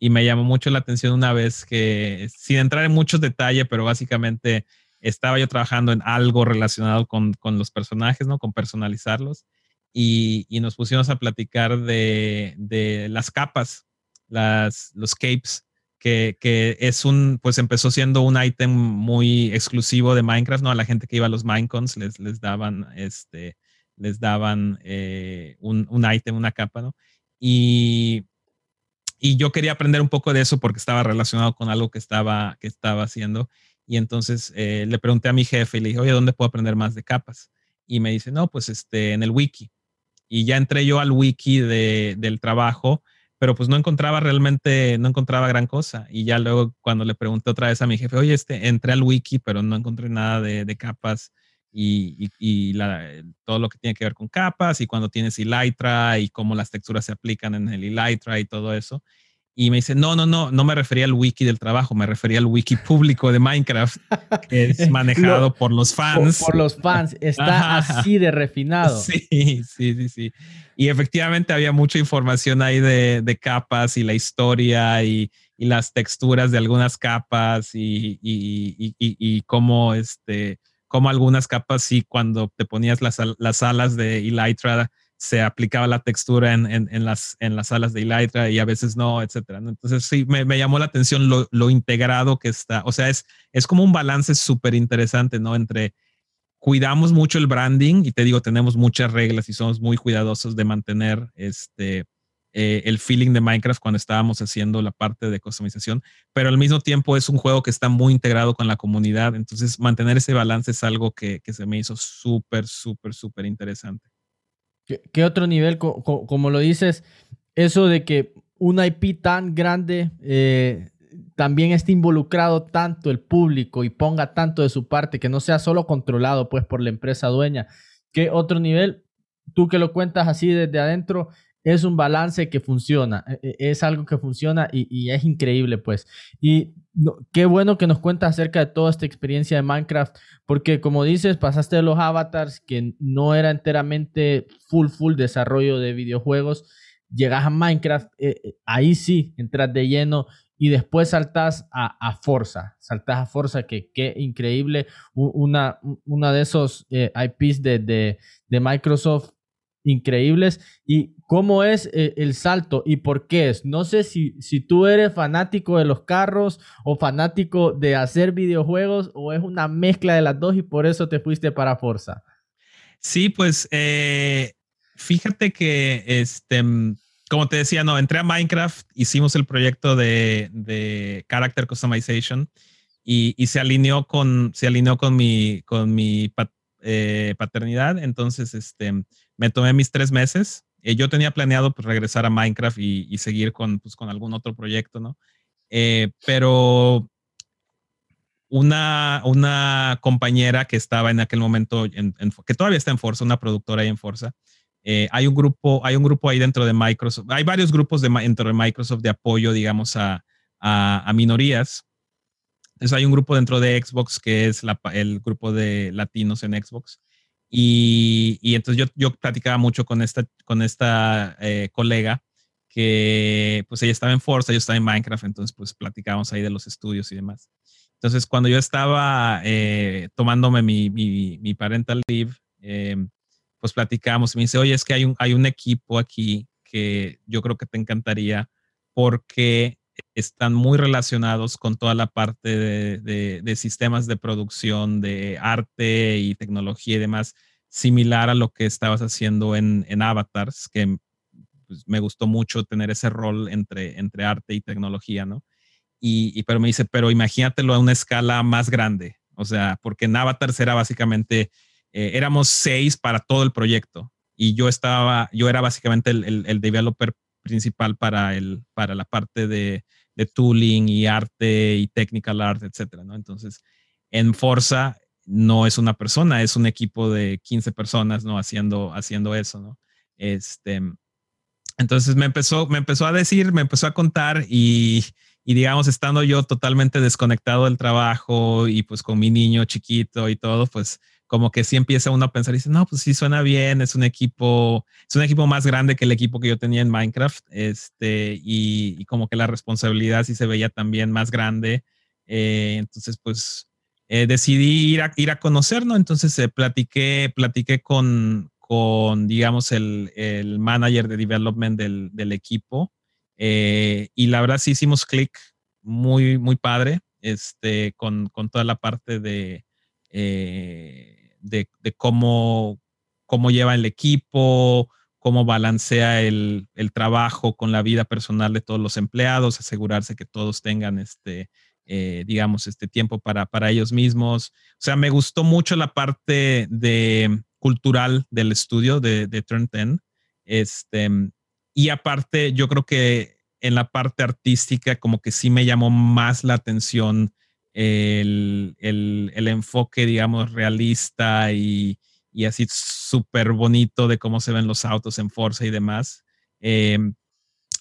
y, me llamó mucho la atención una vez que, sin entrar en muchos detalles, pero básicamente estaba yo trabajando en algo relacionado con, con los personajes, ¿no? Con personalizarlos y, y nos pusimos a platicar de, de las capas, las, los capes que, es un, pues empezó siendo un ítem muy exclusivo de Minecraft, ¿no? A la gente que iba a los Minecons les, les daban, este, les daban eh, un, un una capa, ¿no? Y, y yo quería aprender un poco de eso porque estaba relacionado con algo que estaba, que estaba haciendo. Y entonces eh, le pregunté a mi jefe y le dije, oye, ¿dónde puedo aprender más de capas? Y me dice, no, pues este, en el wiki. Y ya entré yo al wiki de, del trabajo pero pues no encontraba realmente, no encontraba gran cosa. Y ya luego cuando le pregunté otra vez a mi jefe, oye, este, entré al wiki, pero no encontré nada de, capas y, y, la, todo lo que tiene que ver con capas y cuando tienes Elytra y cómo las texturas se aplican en el Elytra y todo eso. Y me dice, no, no, no, no me refería al wiki del trabajo, me refería al wiki público de Minecraft, que es manejado por los fans. Por, los fans, está así de refinado. Sí, sí, sí, sí. Y efectivamente había mucha información ahí de, de capas y la historia y, y, las texturas de algunas capas y, y, y cómo, este, cómo algunas capas, sí, cuando te ponías las, las alas de Elytra, se aplicaba la textura en, en, las, en las alas de Elytra y a veces no, etcétera. Entonces sí, me, me, llamó la atención lo, lo, integrado que está. O sea, es, es como un balance súper interesante, ¿no? Entre cuidamos mucho el branding y te digo, tenemos muchas reglas y somos muy cuidadosos de mantener este, eh, el feeling de Minecraft cuando estábamos haciendo la parte de customización, pero al mismo tiempo es un juego que está muy integrado con la comunidad. Entonces, mantener ese balance es algo que, que se me hizo súper, súper, súper interesante. ¿Qué, otro nivel, como lo dices, eso de que una IP tan grande eh, también esté involucrado tanto el público y ponga tanto de su parte, que no sea solo controlado pues por la empresa dueña? ¿Qué otro nivel? Tú que lo cuentas así desde adentro, es un balance que funciona, e, e, es algo que funciona y, es increíble, pues. Y qué bueno que nos cuentas acerca de toda esta experiencia de Minecraft, porque como dices, pasaste de los avatars, que no era enteramente full, full desarrollo de videojuegos, llegas a Minecraft, eh, ahí sí, entras de lleno y después saltas a, a Forza, saltas a Forza, que qué increíble, una, una de esos eh, IPs de, de, de Microsoft increíbles y cómo es eh, el salto y por qué es. No sé si, si tú eres fanático de los carros o fanático de hacer videojuegos o es una mezcla de las dos y por eso te fuiste para Forza. Sí, pues eh, fíjate que este, como te decía, no, entré a Minecraft, hicimos el proyecto de, de Character Customization y, y, se alineó con, se alineó con mi, con mi eh, paternidad. Entonces, este, me tomé mis tres meses Eh, yo tenía planeado pues, regresar a Minecraft y, seguir con, pues, con algún otro proyecto, ¿no? Eh, pero una, una compañera que estaba en aquel momento, que todavía está en Forza, una productora ahí en Forza, eh, hay un grupo, hay un grupo ahí dentro de Microsoft, hay varios grupos de, dentro de Microsoft de apoyo, digamos, a, a, minorías. Entonces hay un grupo dentro de Xbox que es el grupo de latinos en Xbox. Y, y entonces yo, yo, platicaba mucho con esta, con esta eh, colega que pues ella estaba en Forza, yo estaba en Minecraft, entonces pues platicábamos ahí de los estudios y demás. Entonces cuando yo estaba eh, tomándome mi, mi, mi, parental leave, eh, pues platicamos y me dice, oye, es que hay un, hay un equipo aquí que yo creo que te encantaría porque están muy relacionados con toda la parte de, de, sistemas de producción, de arte y tecnología y demás, similar a lo que estabas haciendo en, en Avatars, que pues, me gustó mucho tener ese rol entre, entre arte y tecnología, ¿no? Y, pero me dice, pero imagínatelo a una escala más grande, o sea, porque en Avatars era básicamente, eh, éramos seis para todo el proyecto y yo estaba, yo era básicamente el, el, el developer principal para, el, para la parte de, de, tooling y arte y technical art, etcétera, ¿no? Entonces, en Forza no es una persona, es un equipo de 15 personas, ¿no? Haciendo, haciendo eso, ¿no? Este, entonces me empezó, me empezó a decir, me empezó a contar y, y digamos, estando yo totalmente desconectado del trabajo y pues con mi niño chiquito y todo, pues como que sí empieza uno a pensar y dice, no, pues sí suena bien, es un equipo, es un equipo más grande que el equipo que yo tenía en Minecraft, este, y, como que la responsabilidad sí se veía también más grande. Eh, entonces, pues eh, decidí ir a, ir a conocer, ¿no? Entonces eh, platiqué, con, con digamos, el, el manager de development del, del equipo. y la verdad sí hicimos clic muy, muy padre, este, con, con toda la parte de, de, cómo, cómo lleva el equipo, cómo balancea el, trabajo con la vida personal de todos los empleados, asegurarse que todos tengan este, eh, digamos, este tiempo para, para ellos mismos. O sea, me gustó mucho la parte de cultural del estudio de, de Turn 10. Este, y aparte, yo creo que en la parte artística, como que sí me llamó más la atención el, el, enfoque, digamos, realista y, y así súper bonito de cómo se ven los autos en Forza y demás. Em,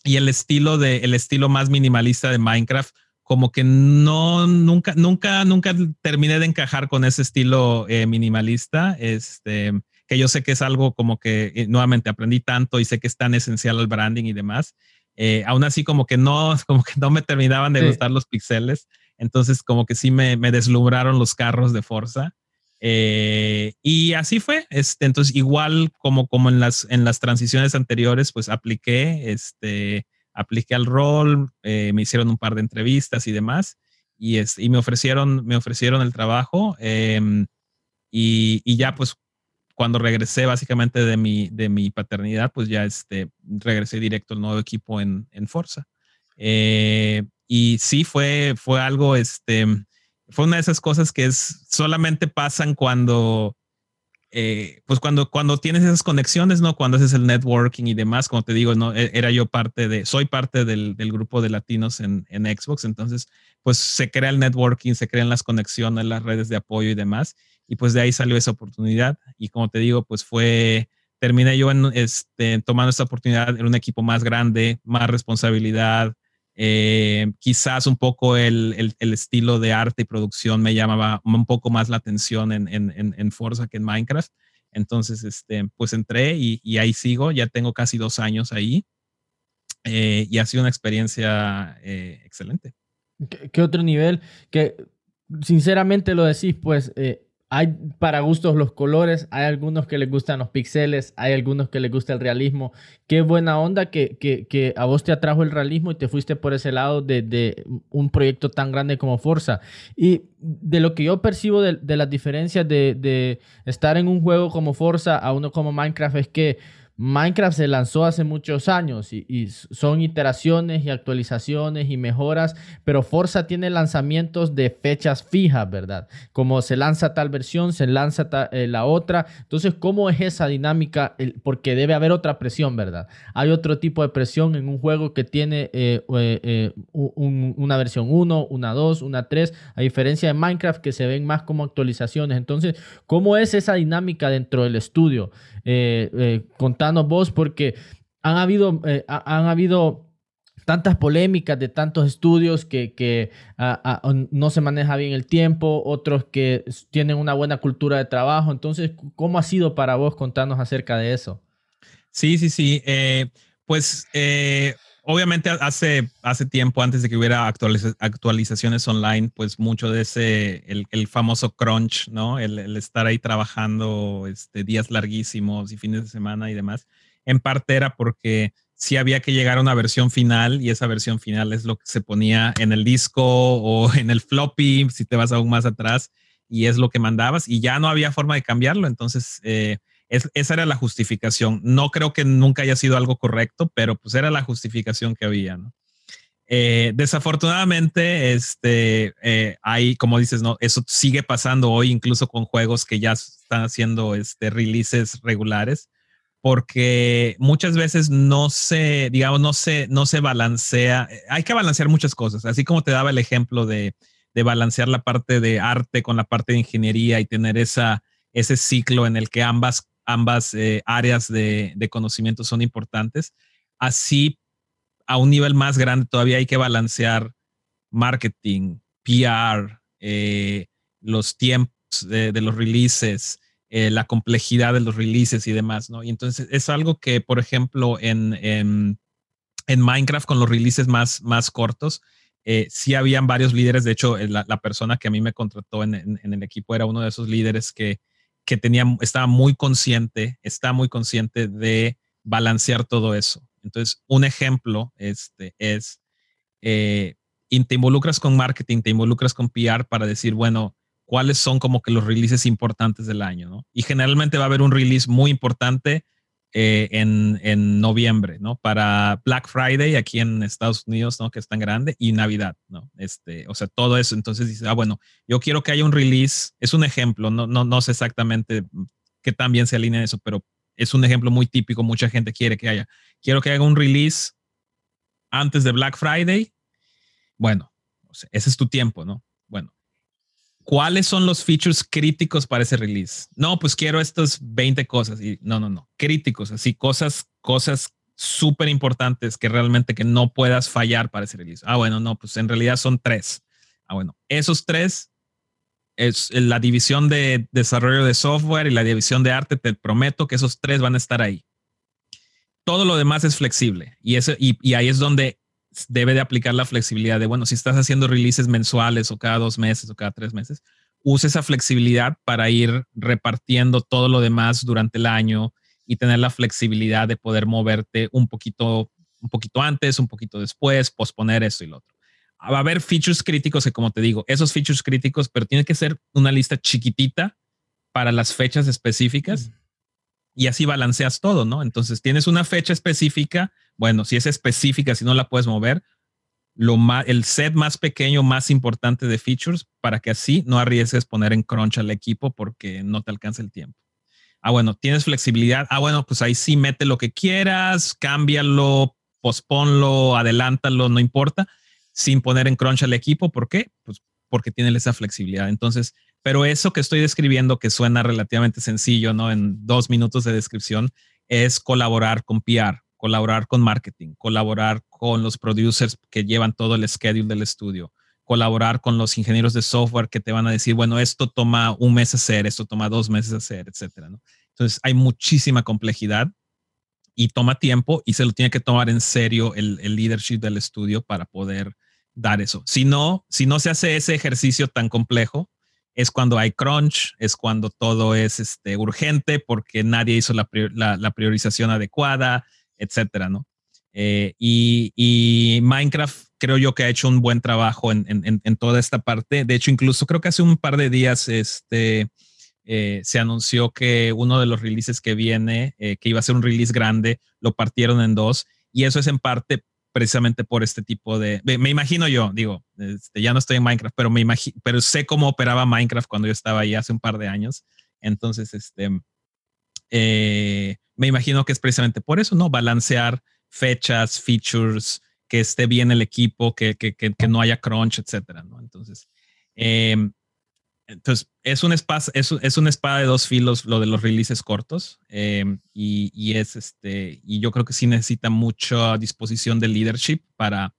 y el estilo de el estilo más minimalista de Minecraft, como que no, nunca, nunca, nunca terminé de encajar con ese estilo eh, minimalista. Este, que yo sé que es algo como que eh, nuevamente aprendí tanto y sé que es tan esencial al branding y demás. Eh, aún así, como que no, como que no me terminaban de gustar los pixeles. Entonces, como que sí me, deslumbraron los carros de Forza. Eh, y así fue. Este, entonces, igual como, como en, las, en las transiciones anteriores, pues apliqué, este, apliqué al rol, eh, me hicieron un par de entrevistas y demás. Y, es, y me, ofrecieron, me ofrecieron el trabajo. Em, y, y, ya, pues, cuando regresé básicamente de mi, de mi paternidad, pues ya este, regresé directo al nuevo equipo en, en Forza. Y sí fue, fue algo, este, fue una de esas cosas que es, solamente pasan cuando, eh, pues cuando, cuando tienes esas conexiones, ¿no? Cuando haces el networking y demás, como te digo, ¿no? E, era yo parte de, soy parte del, del grupo de latinos en, en, Xbox, entonces, pues se crea el networking, se crean las conexiones, las redes de apoyo y demás, y pues de ahí salió esa oportunidad, y como te digo, pues fue, terminé yo en, este, tomando esta oportunidad en un equipo más grande, más responsabilidad, eh, quizás un poco el, el, estilo de arte y producción me llamaba un poco más la atención en, en, en Forza que en Minecraft. Entonces, este, pues entré y, y ahí sigo, ya tengo casi dos años ahí eh, y ha sido una experiencia eh, excelente. ¿Qué, otro nivel? Que sinceramente lo decís, pues hay para gustos los colores, hay algunos que les gustan los pixeles, hay algunos que les gusta el realismo. Qué buena onda que, que, a vos te atrajo el realismo y te fuiste por ese lado de, de un proyecto tan grande como Forza. Y de lo que yo percibo de, las diferencias de, de, estar en un juego como Forza a uno como Minecraft es que Minecraft se lanzó hace muchos años y, son iteraciones y actualizaciones y mejoras, pero Forza tiene lanzamientos de fechas fijas, ¿verdad? Como se lanza tal versión, se lanza eh, la otra. Entonces, ¿cómo es esa dinámica? porque debe haber otra presión, ¿verdad? Hay otro tipo de presión en un juego que tiene eh, eh, una versión 1, una 2, una 3, a diferencia de Minecraft que se ven más como actualizaciones. Entonces, ¿cómo es esa dinámica dentro del estudio? Contando vos, porque han habido, eh, han habido tantas polémicas de tantos estudios que, ah, ah, no se maneja bien el tiempo, otros que tienen una buena cultura de trabajo. Entonces, ¿cómo ha sido para vos contarnos acerca de eso? Sí, sí, sí. Eh, pues eh, obviamente hace, hace tiempo, antes de que hubiera actualizaciones online, pues mucho de ese, el, famoso crunch, ¿no? El, estar ahí trabajando este, días larguísimos y fines de semana y demás, en parte era porque sí había que llegar a una versión final y esa versión final es lo que se ponía en el disco o en el floppy, si te vas aún más atrás, y es lo que mandabas y ya no había forma de cambiarlo. Entonces, eh, esa era la justificación. No creo que nunca haya sido algo correcto, pero pues era la justificación que había, ¿no? Eh, desafortunadamente, este, eh, hay, como dices, no, eso sigue pasando hoy, incluso con juegos que ya están haciendo este, releases regulares, porque muchas veces no se, digamos, no se, no se balancea. Hay que balancear muchas cosas, así como te daba el ejemplo de, de balancear la parte de arte con la parte de ingeniería y tener esa, ese ciclo en el que ambas ambas eh, áreas de, conocimiento son importantes. Así, a un nivel más grande, todavía hay que balancear marketing, PR, eh, los tiempos de, los releases, eh, la complejidad de los releases y demás, ¿no? Y entonces es algo que, por ejemplo, en, en, Minecraft con los releases más, más cortos, sí habían varios líderes. De hecho, la, persona que a mí me contrató en, en, el equipo era uno de esos líderes que que tenía, estaba muy consciente, está muy consciente de balancear todo eso. Entonces, un ejemplo este, es, eh, te involucras con marketing, te involucras con PR para decir, bueno, cuáles son como que los releases importantes del año. Y generalmente va a haber un release muy importante eh, en, en, noviembre, ¿no? Para Black Friday aquí en Estados Unidos, ¿no? Que es tan grande, y Navidad, ¿no? Este, o sea, todo eso. Entonces dice, ah, bueno, yo quiero que haya un release, es un ejemplo, no, no, no sé exactamente qué tan bien se alinea eso, pero es un ejemplo muy típico, mucha gente quiere que haya. Quiero que haya un release antes de Black Friday. Bueno, ese es tu tiempo, ¿no? ¿Cuáles son los features críticos para ese release? No, pues quiero estas 20 cosas y no, no, no, críticos, así cosas, cosas súper importantes que realmente que no puedas fallar para ese release. Ah, bueno, no, pues en realidad son tres. Ah, bueno, esos tres es la división de desarrollo de software y la división de arte. Te prometo que esos tres van a estar ahí. Todo lo demás es flexible y, eso, y ahí es donde debe de aplicar la flexibilidad de, bueno, si estás haciendo releases mensuales o cada dos meses o cada tres meses, use esa flexibilidad para ir repartiendo todo lo demás durante el año y tener la flexibilidad de poder moverte un poquito, un poquito antes, un poquito después, posponer eso y lo otro. Va a haber features críticos que, como te digo, esos features críticos, pero tiene que ser una lista chiquitita para las fechas específicas y así balanceas todo, ¿no? Entonces tienes una fecha específica, bueno, si es específica, si no la puedes mover, lo más, el set más pequeño, más importante de features para que así no arriesgues poner en crunch al equipo porque no te alcanza el tiempo. Ah, bueno, tienes flexibilidad. Ah, bueno, pues ahí sí mete lo que quieras, cámbialo, posponlo, adelántalo, no importa, sin poner en crunch al equipo. ¿Por qué? Pues porque tiene esa flexibilidad. Entonces, pero eso que estoy describiendo, que suena relativamente sencillo, ¿no? En dos minutos de descripción, es colaborar con PR, colaborar con marketing, colaborar con los producers que llevan todo el schedule del estudio, colaborar con los ingenieros de software que te van a decir, bueno, esto toma un mes hacer, esto toma dos meses hacer, etcétera. Entonces, hay muchísima complejidad y toma tiempo y se lo tiene que tomar en serio el, el leadership del estudio para poder dar eso. Si no, si no se hace ese ejercicio tan complejo, es cuando hay crunch, es cuando todo es este, urgente porque nadie hizo la, priorización adecuada, etcétera, ¿no? Eh, y, Minecraft creo yo que ha hecho un buen trabajo en, toda esta parte. De hecho, incluso creo que hace un par de días este, eh, se anunció que uno de los releases que viene, eh, que iba a ser un release grande, lo partieron en dos. Y eso es en parte precisamente por este tipo de, me imagino yo, digo, este, ya no estoy en Minecraft, pero me imagino, pero sé cómo operaba Minecraft cuando yo estaba ahí hace un par de años. Entonces, este, eh, me imagino que es precisamente por eso, ¿no? Balancear fechas, features, que esté bien el equipo, que, que, que, no haya crunch, etcétera, ¿no? Entonces, em, entonces es una espada, es, es, una espada de dos filos lo de los releases cortos em, y, y, es este, y yo creo que sí necesita mucha disposición de leadership para,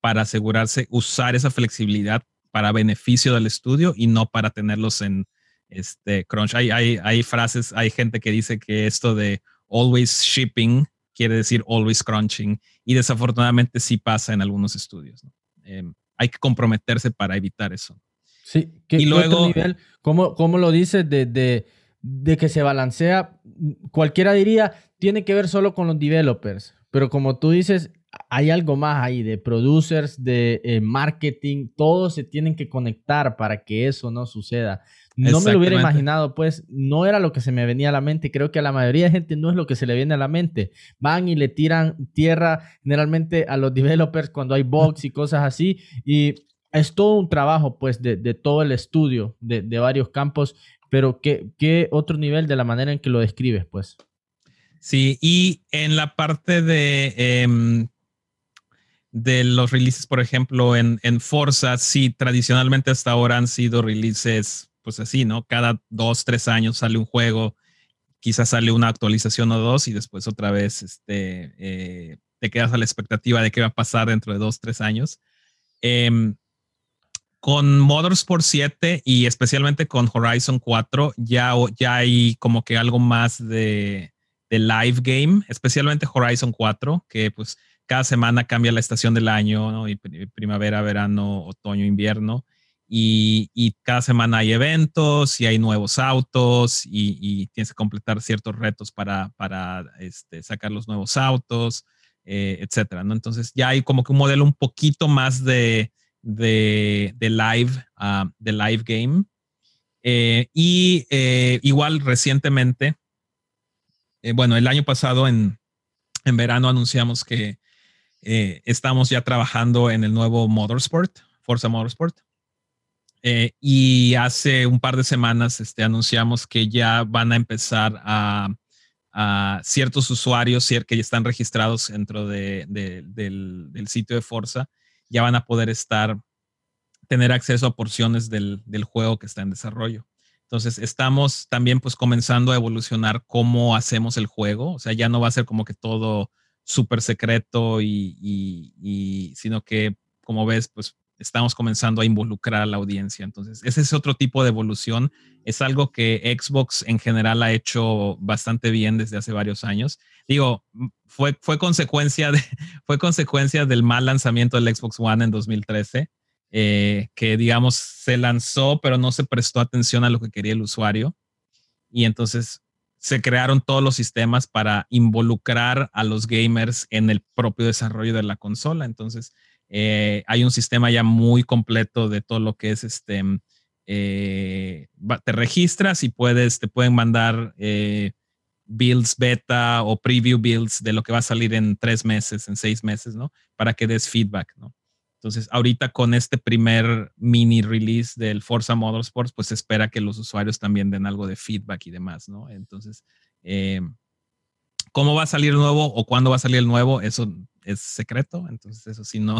para asegurarse usar esa flexibilidad para beneficio del estudio y no para tenerlos en este crunch. Hay, hay, hay frases, hay gente que dice que esto de always shipping quiere decir always crunching y desafortunadamente sí pasa en algunos estudios. Em, hay que comprometerse para evitar eso. Sí, y luego, nivel, ¿cómo, ¿cómo, lo dices de, de, de, que se balancea? Cualquiera diría, tiene que ver solo con los developers, pero como tú dices, hay algo más ahí de producers, de eh, marketing, todos se tienen que conectar para que eso no suceda. No me lo hubiera imaginado, pues no era lo que se me venía a la mente. Creo que a la mayoría de gente no es lo que se le viene a la mente. Van y le tiran tierra generalmente a los developers cuando hay bugs y cosas así. Y es todo un trabajo, pues, de, todo el estudio de, varios campos. Pero ¿qué, ¿qué, otro nivel de la manera en que lo describes, pues? Sí, y en la parte de, em, de los releases, por ejemplo, en, en Forza, sí, tradicionalmente hasta ahora han sido releases pues así, ¿no? Cada dos, tres años sale un juego, quizás sale una actualización o dos y después otra vez este, eh, te quedas a la expectativa de qué va a pasar dentro de dos, tres años. Em, con Motorsport 7 y especialmente con Horizon 4 ya, ya hay como que algo más de, de live game, especialmente Horizon 4, que pues cada semana cambia la estación del año, ¿no? y primavera, verano, otoño, invierno y, cada semana hay eventos y hay nuevos autos y, tienes que completar ciertos retos para, para este, sacar los nuevos autos, eh, etcétera, ¿no? Entonces ya hay como que un modelo un poquito más de, de, live, ah, de live game. Eh, y eh, igual recientemente, bueno, el año pasado en, en verano anunciamos que estamos ya trabajando en el nuevo Motorsport, Forza Motorsport. Eh, y hace un par de semanas este, anunciamos que ya van a empezar a, ciertos usuarios que ya están registrados dentro de, del, sitio de Forza, ya van a poder estar, tener acceso a porciones del, juego que está en desarrollo. Entonces estamos también pues comenzando a evolucionar cómo hacemos el juego. O sea, ya no va a ser como que todo súper secreto y, y, sino que como ves, pues estamos comenzando a involucrar a la audiencia. Entonces, ese es otro tipo de evolución. Es algo que Xbox en general ha hecho bastante bien desde hace varios años. Digo, fue, fue, consecuencia, de, fue consecuencia del mal lanzamiento del Xbox One en 2013, eh, que digamos se lanzó, pero no se prestó atención a lo que quería el usuario. Y entonces se crearon todos los sistemas para involucrar a los gamers en el propio desarrollo de la consola. Entonces, eh, hay un sistema ya muy completo de todo lo que es este. Eh, te registras y puedes, te pueden mandar eh, builds beta o preview builds de lo que va a salir en tres meses, en seis meses, ¿no? Para que des feedback, ¿no? Entonces, ahorita con este primer mini release del Forza Motorsports, pues espera que los usuarios también den algo de feedback y demás, ¿no? Entonces, ¿cómo va a salir nuevo o cuándo va a salir el nuevo? Eso es secreto, entonces eso sí no,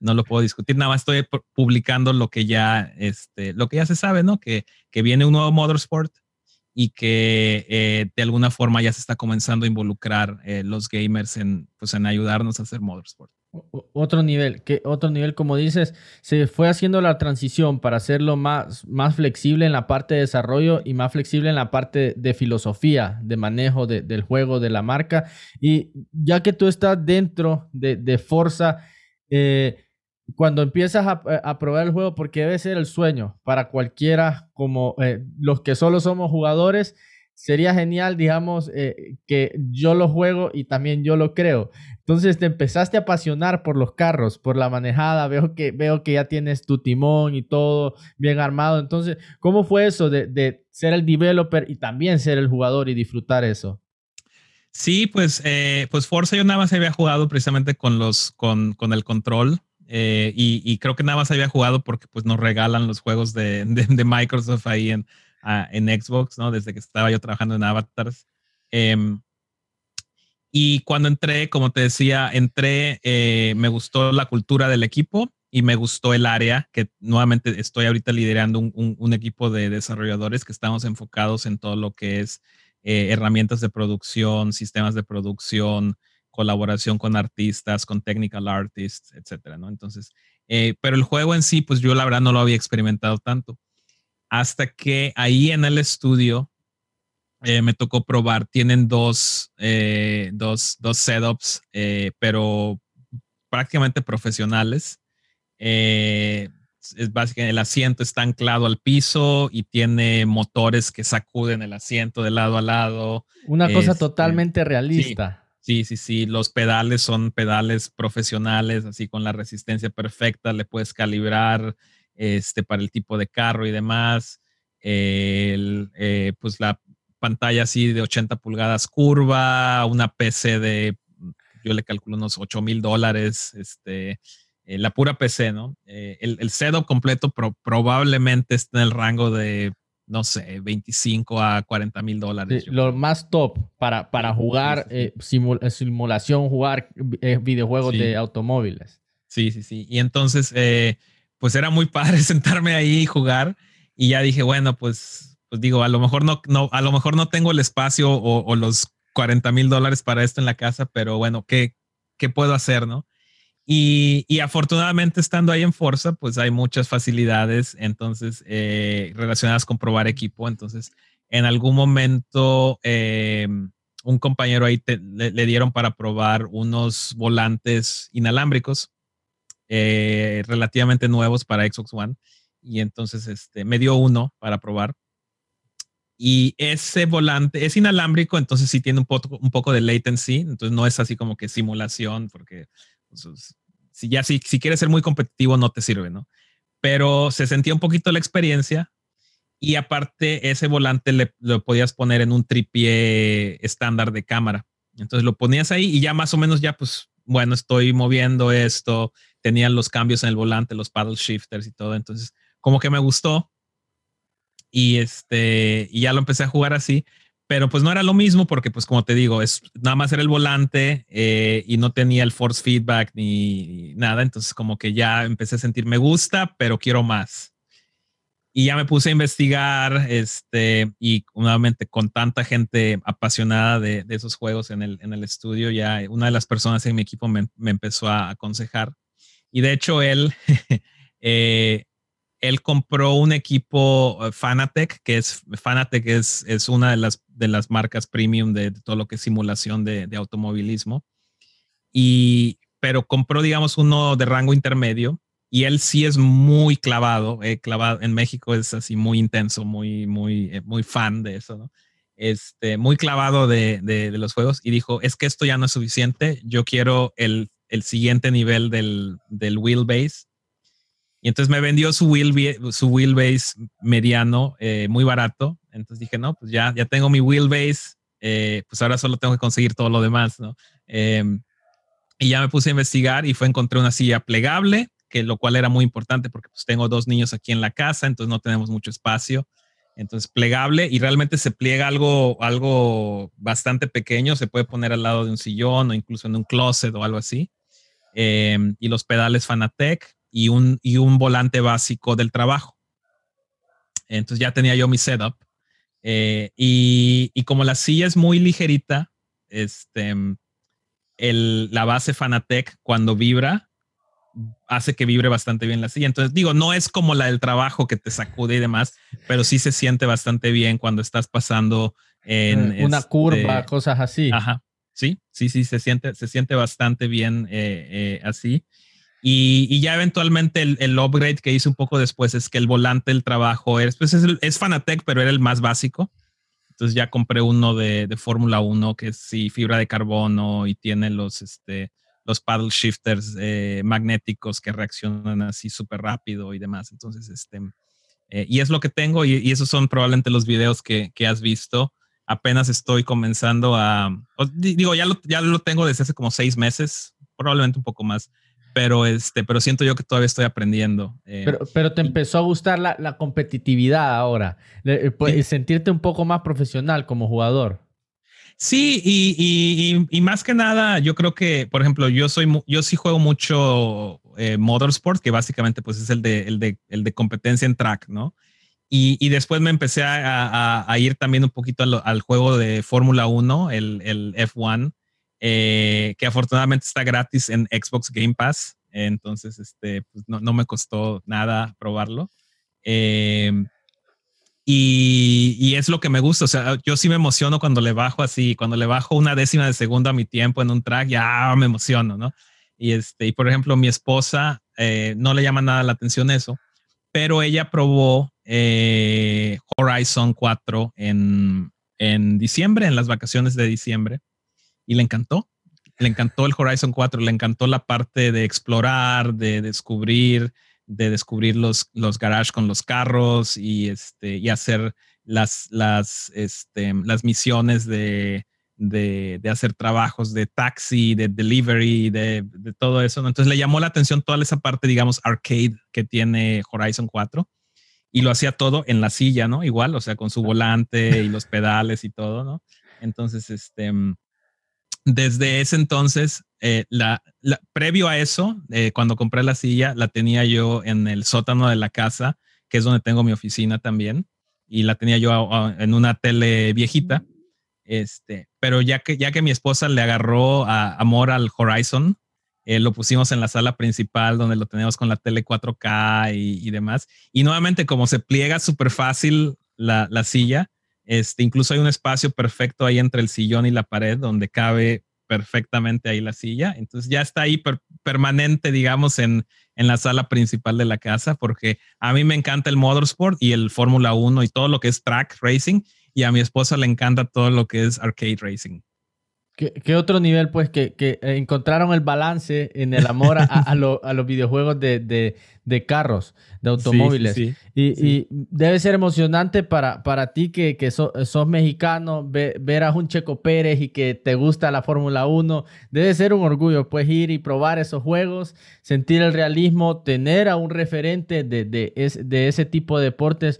no lo puedo discutir. Nada más estoy publicando lo que ya, este, lo que ya se sabe, ¿no? Que, que viene un nuevo Motorsport y que eh, de alguna forma ya se está comenzando a involucrar eh, los gamers en, pues, en ayudarnos a hacer Motorsport. Otro nivel, que otro nivel, como dices, se fue haciendo la transición para hacerlo más, más flexible en la parte de desarrollo y más flexible en la parte de filosofía, de manejo del juego, de la marca. Y ya que tú estás dentro de, de Forza, eh, cuando empiezas a, probar el juego, porque debe ser el sueño para cualquiera, como eh, los que solo somos jugadores, sería genial, digamos, eh, que yo lo juego y también yo lo creo. Entonces te empezaste a apasionar por los carros, por la manejada. Veo que, veo que ya tienes tu timón y todo bien armado. Entonces, ¿cómo fue eso de, ser el developer y también ser el jugador y disfrutar eso? Sí, pues, eh, pues Forza yo nada más había jugado precisamente con los, con, con el control. Eh, y, creo que nada más había jugado porque pues nos regalan los juegos de, de, Microsoft ahí en, ah, en Xbox, ¿no? Desde que estaba yo trabajando en Avatars. Em, y cuando entré, como te decía, entré, eh, me gustó la cultura del equipo y me gustó el área, que nuevamente estoy ahorita liderando un, equipo de desarrolladores que estamos enfocados en todo lo que es eh, herramientas de producción, sistemas de producción, colaboración con artistas, con technical artists, etcétera, ¿no? Entonces, eh, pero el juego en sí, pues yo la verdad no lo había experimentado tanto. Hasta que ahí en el estudio eh, me tocó probar. Tienen dos, eh, dos, dos setups, eh, pero prácticamente profesionales. es básicamente el asiento está anclado al piso y tiene motores que sacuden el asiento de lado a lado. Una cosa este, totalmente realista. Sí, sí, sí. Los pedales son pedales profesionales, así con la resistencia perfecta. Le puedes calibrar este, para el tipo de carro y demás. pues la, pantalla así de 80 pulgadas curva, una PC de, yo le calculo unos 8 mil dólares, este, eh, la pura PC, ¿no? Eh, el, el, setup completo probablemente está en el rango de, no sé, 25 a 40 mil dólares. lo más top para, para jugar eh, simulación, jugar videojuegos de automóviles. Sí, sí, sí. Y entonces, pues era muy padre sentarme ahí y jugar. Y ya dije, bueno, pues pues digo, a lo mejor no, no, a lo mejor no tengo el espacio o, los 40 mil dólares para esto en la casa, pero bueno, ¿qué, qué puedo hacer, no? Y, y, afortunadamente estando ahí en Forza, pues hay muchas facilidades, entonces, eh, relacionadas con probar equipo. Entonces, en algún momento, eh, un compañero ahí le, dieron para probar unos volantes inalámbricos eh, relativamente nuevos para Xbox One. Y entonces, este, me dio uno para probar y ese volante es inalámbrico, entonces sí tiene un poco, un poco de latency, entonces no es así como que simulación, porque pues, si ya si, si quieres ser muy competitivo no te sirve, ¿no? Pero se sentía un poquito la experiencia y aparte ese volante le, lo podías poner en un tripié estándar de cámara. Entonces lo ponías ahí y ya más o menos ya pues, bueno, estoy moviendo esto, tenían los cambios en el volante, los paddle shifters y todo, entonces como que me gustó y este, y ya lo empecé a jugar así, pero pues no era lo mismo porque pues como te digo, es nada más era el volante eh, y no tenía el force feedback ni nada, entonces como que ya empecé a sentir me gusta, pero quiero más. Y ya me puse a investigar, este, y nuevamente con tanta gente apasionada de, esos juegos en el, en el estudio, ya una de las personas en mi equipo me, me empezó a aconsejar. Y de hecho él, eh, él compró un equipo eh, Fanatec, que es Fanatec es, es una de las, de las marcas premium de, todo lo que es simulación de, automovilismo. Y, pero compró, digamos, uno de rango intermedio y él sí es muy clavado, eh, clavado en México es así muy intenso, muy, muy, eh, muy fan de eso, ¿no? Este, muy clavado de, de, los juegos y dijo, es que esto ya no es suficiente, yo quiero el, el siguiente nivel del, del wheelbase y entonces me vendió su, wheel, su wheelbase mediano eh, muy barato. Entonces dije, no, pues ya, ya tengo mi wheelbase, eh, pues ahora solo tengo que conseguir todo lo demás, ¿no? Em, y ya me puse a investigar y fue encontré una silla plegable, que lo cual era muy importante porque pues tengo dos niños aquí en la casa, entonces no tenemos mucho espacio. Entonces plegable y realmente se pliega algo, algo bastante pequeño, se puede poner al lado de un sillón o incluso en un closet o algo así. Em, y los pedales Fanatec, y un, y un volante básico del trabajo. Entonces ya tenía yo mi setup. Eh, y, y, como la silla es muy ligerita, este, el, la base Fanatec cuando vibra, hace que vibre bastante bien la silla. Entonces digo, no es como la del trabajo que te sacude y demás, pero sí se siente bastante bien cuando estás pasando en eh, una curva, este, cosas así. Ajá. Sí, sí, sí, se siente, se siente bastante bien eh, así. Y, ya eventualmente el, upgrade que hice un poco después es que el volante del trabajo es, pues es, es Fanatec, pero era el más básico. Entonces ya compré uno de, de Fórmula 1 que es sí, fibra de carbono y tiene los, este, los paddle shifters eh, magnéticos que reaccionan así súper rápido y demás. Entonces, este, eh, y es lo que tengo y, esos son probablemente los videos que, que has visto. Apenas estoy comenzando a, digo, ya lo, ya lo tengo desde hace como seis meses, probablemente un poco más, pero, este, pero siento yo que todavía estoy aprendiendo. Eh, pero, pero te empezó a gustar la, la competitividad ahora, pues, sentirte un poco más profesional como jugador. Sí, y, más que nada, yo creo que, por ejemplo, yo soy, yo sí juego mucho eh, Motorsport, que básicamente pues es el de, el de, el de competencia en track, ¿no? Y, después me empecé a, ir también un poquito al, juego de Fórmula 1, el, el F1, eh, que afortunadamente está gratis en Xbox Game Pass. Entonces, este, pues no, no me costó nada probarlo. Eh, y, es lo que me gusta. O sea, yo sí me emociono cuando le bajo así, cuando le bajo una décima de segundo a mi tiempo en un track, ya me emociono, ¿no? Y este, y por ejemplo, mi esposa eh, no le llama nada la atención eso, pero ella probó eh, Horizon 4 en, en diciembre, en las vacaciones de diciembre, y le encantó. Le encantó el Horizon 4, le encantó la parte de explorar, de descubrir, de descubrir los, los garages con los carros y, este, y hacer las, las, este, las misiones de, de, de, hacer trabajos de taxi, de delivery, de, de, todo eso. Entonces le llamó la atención toda esa parte, digamos, arcade que tiene Horizon 4 y lo hacía todo en la silla, ¿no? Igual, o sea, con su volante y los pedales y todo, ¿no? Entonces, este, desde ese entonces, eh, la, previo a eso, eh, cuando compré la silla, la tenía yo en el sótano de la casa, que es donde tengo mi oficina también, y la tenía yo en una tele viejita. Este, pero ya que, ya que mi esposa le agarró amor al Horizon, eh, lo pusimos en la sala principal donde lo tenemos con la tele 4K y, demás. Y nuevamente, como se pliega súper fácil la silla, este, incluso hay un espacio perfecto ahí entre el sillón y la pared donde cabe perfectamente ahí la silla. Entonces ya está ahí permanente, digamos, en, en la sala principal de la casa, porque a mí me encanta el motorsport y el Fórmula 1 y todo lo que es track racing, y a mi esposa le encanta todo lo que es arcade racing. ¿Qué, otro nivel, pues, que, que, encontraron el balance en el amor a, a, los videojuegos de, de, de, carros, de automóviles? y, y, debe ser emocionante para, para ti que, que sos mexicano, ver a un Checo Pérez y que te gusta la Fórmula 1. Debe ser un orgullo, pues, ir y probar esos juegos, sentir el realismo, tener a un referente de, de, de ese tipo de deportes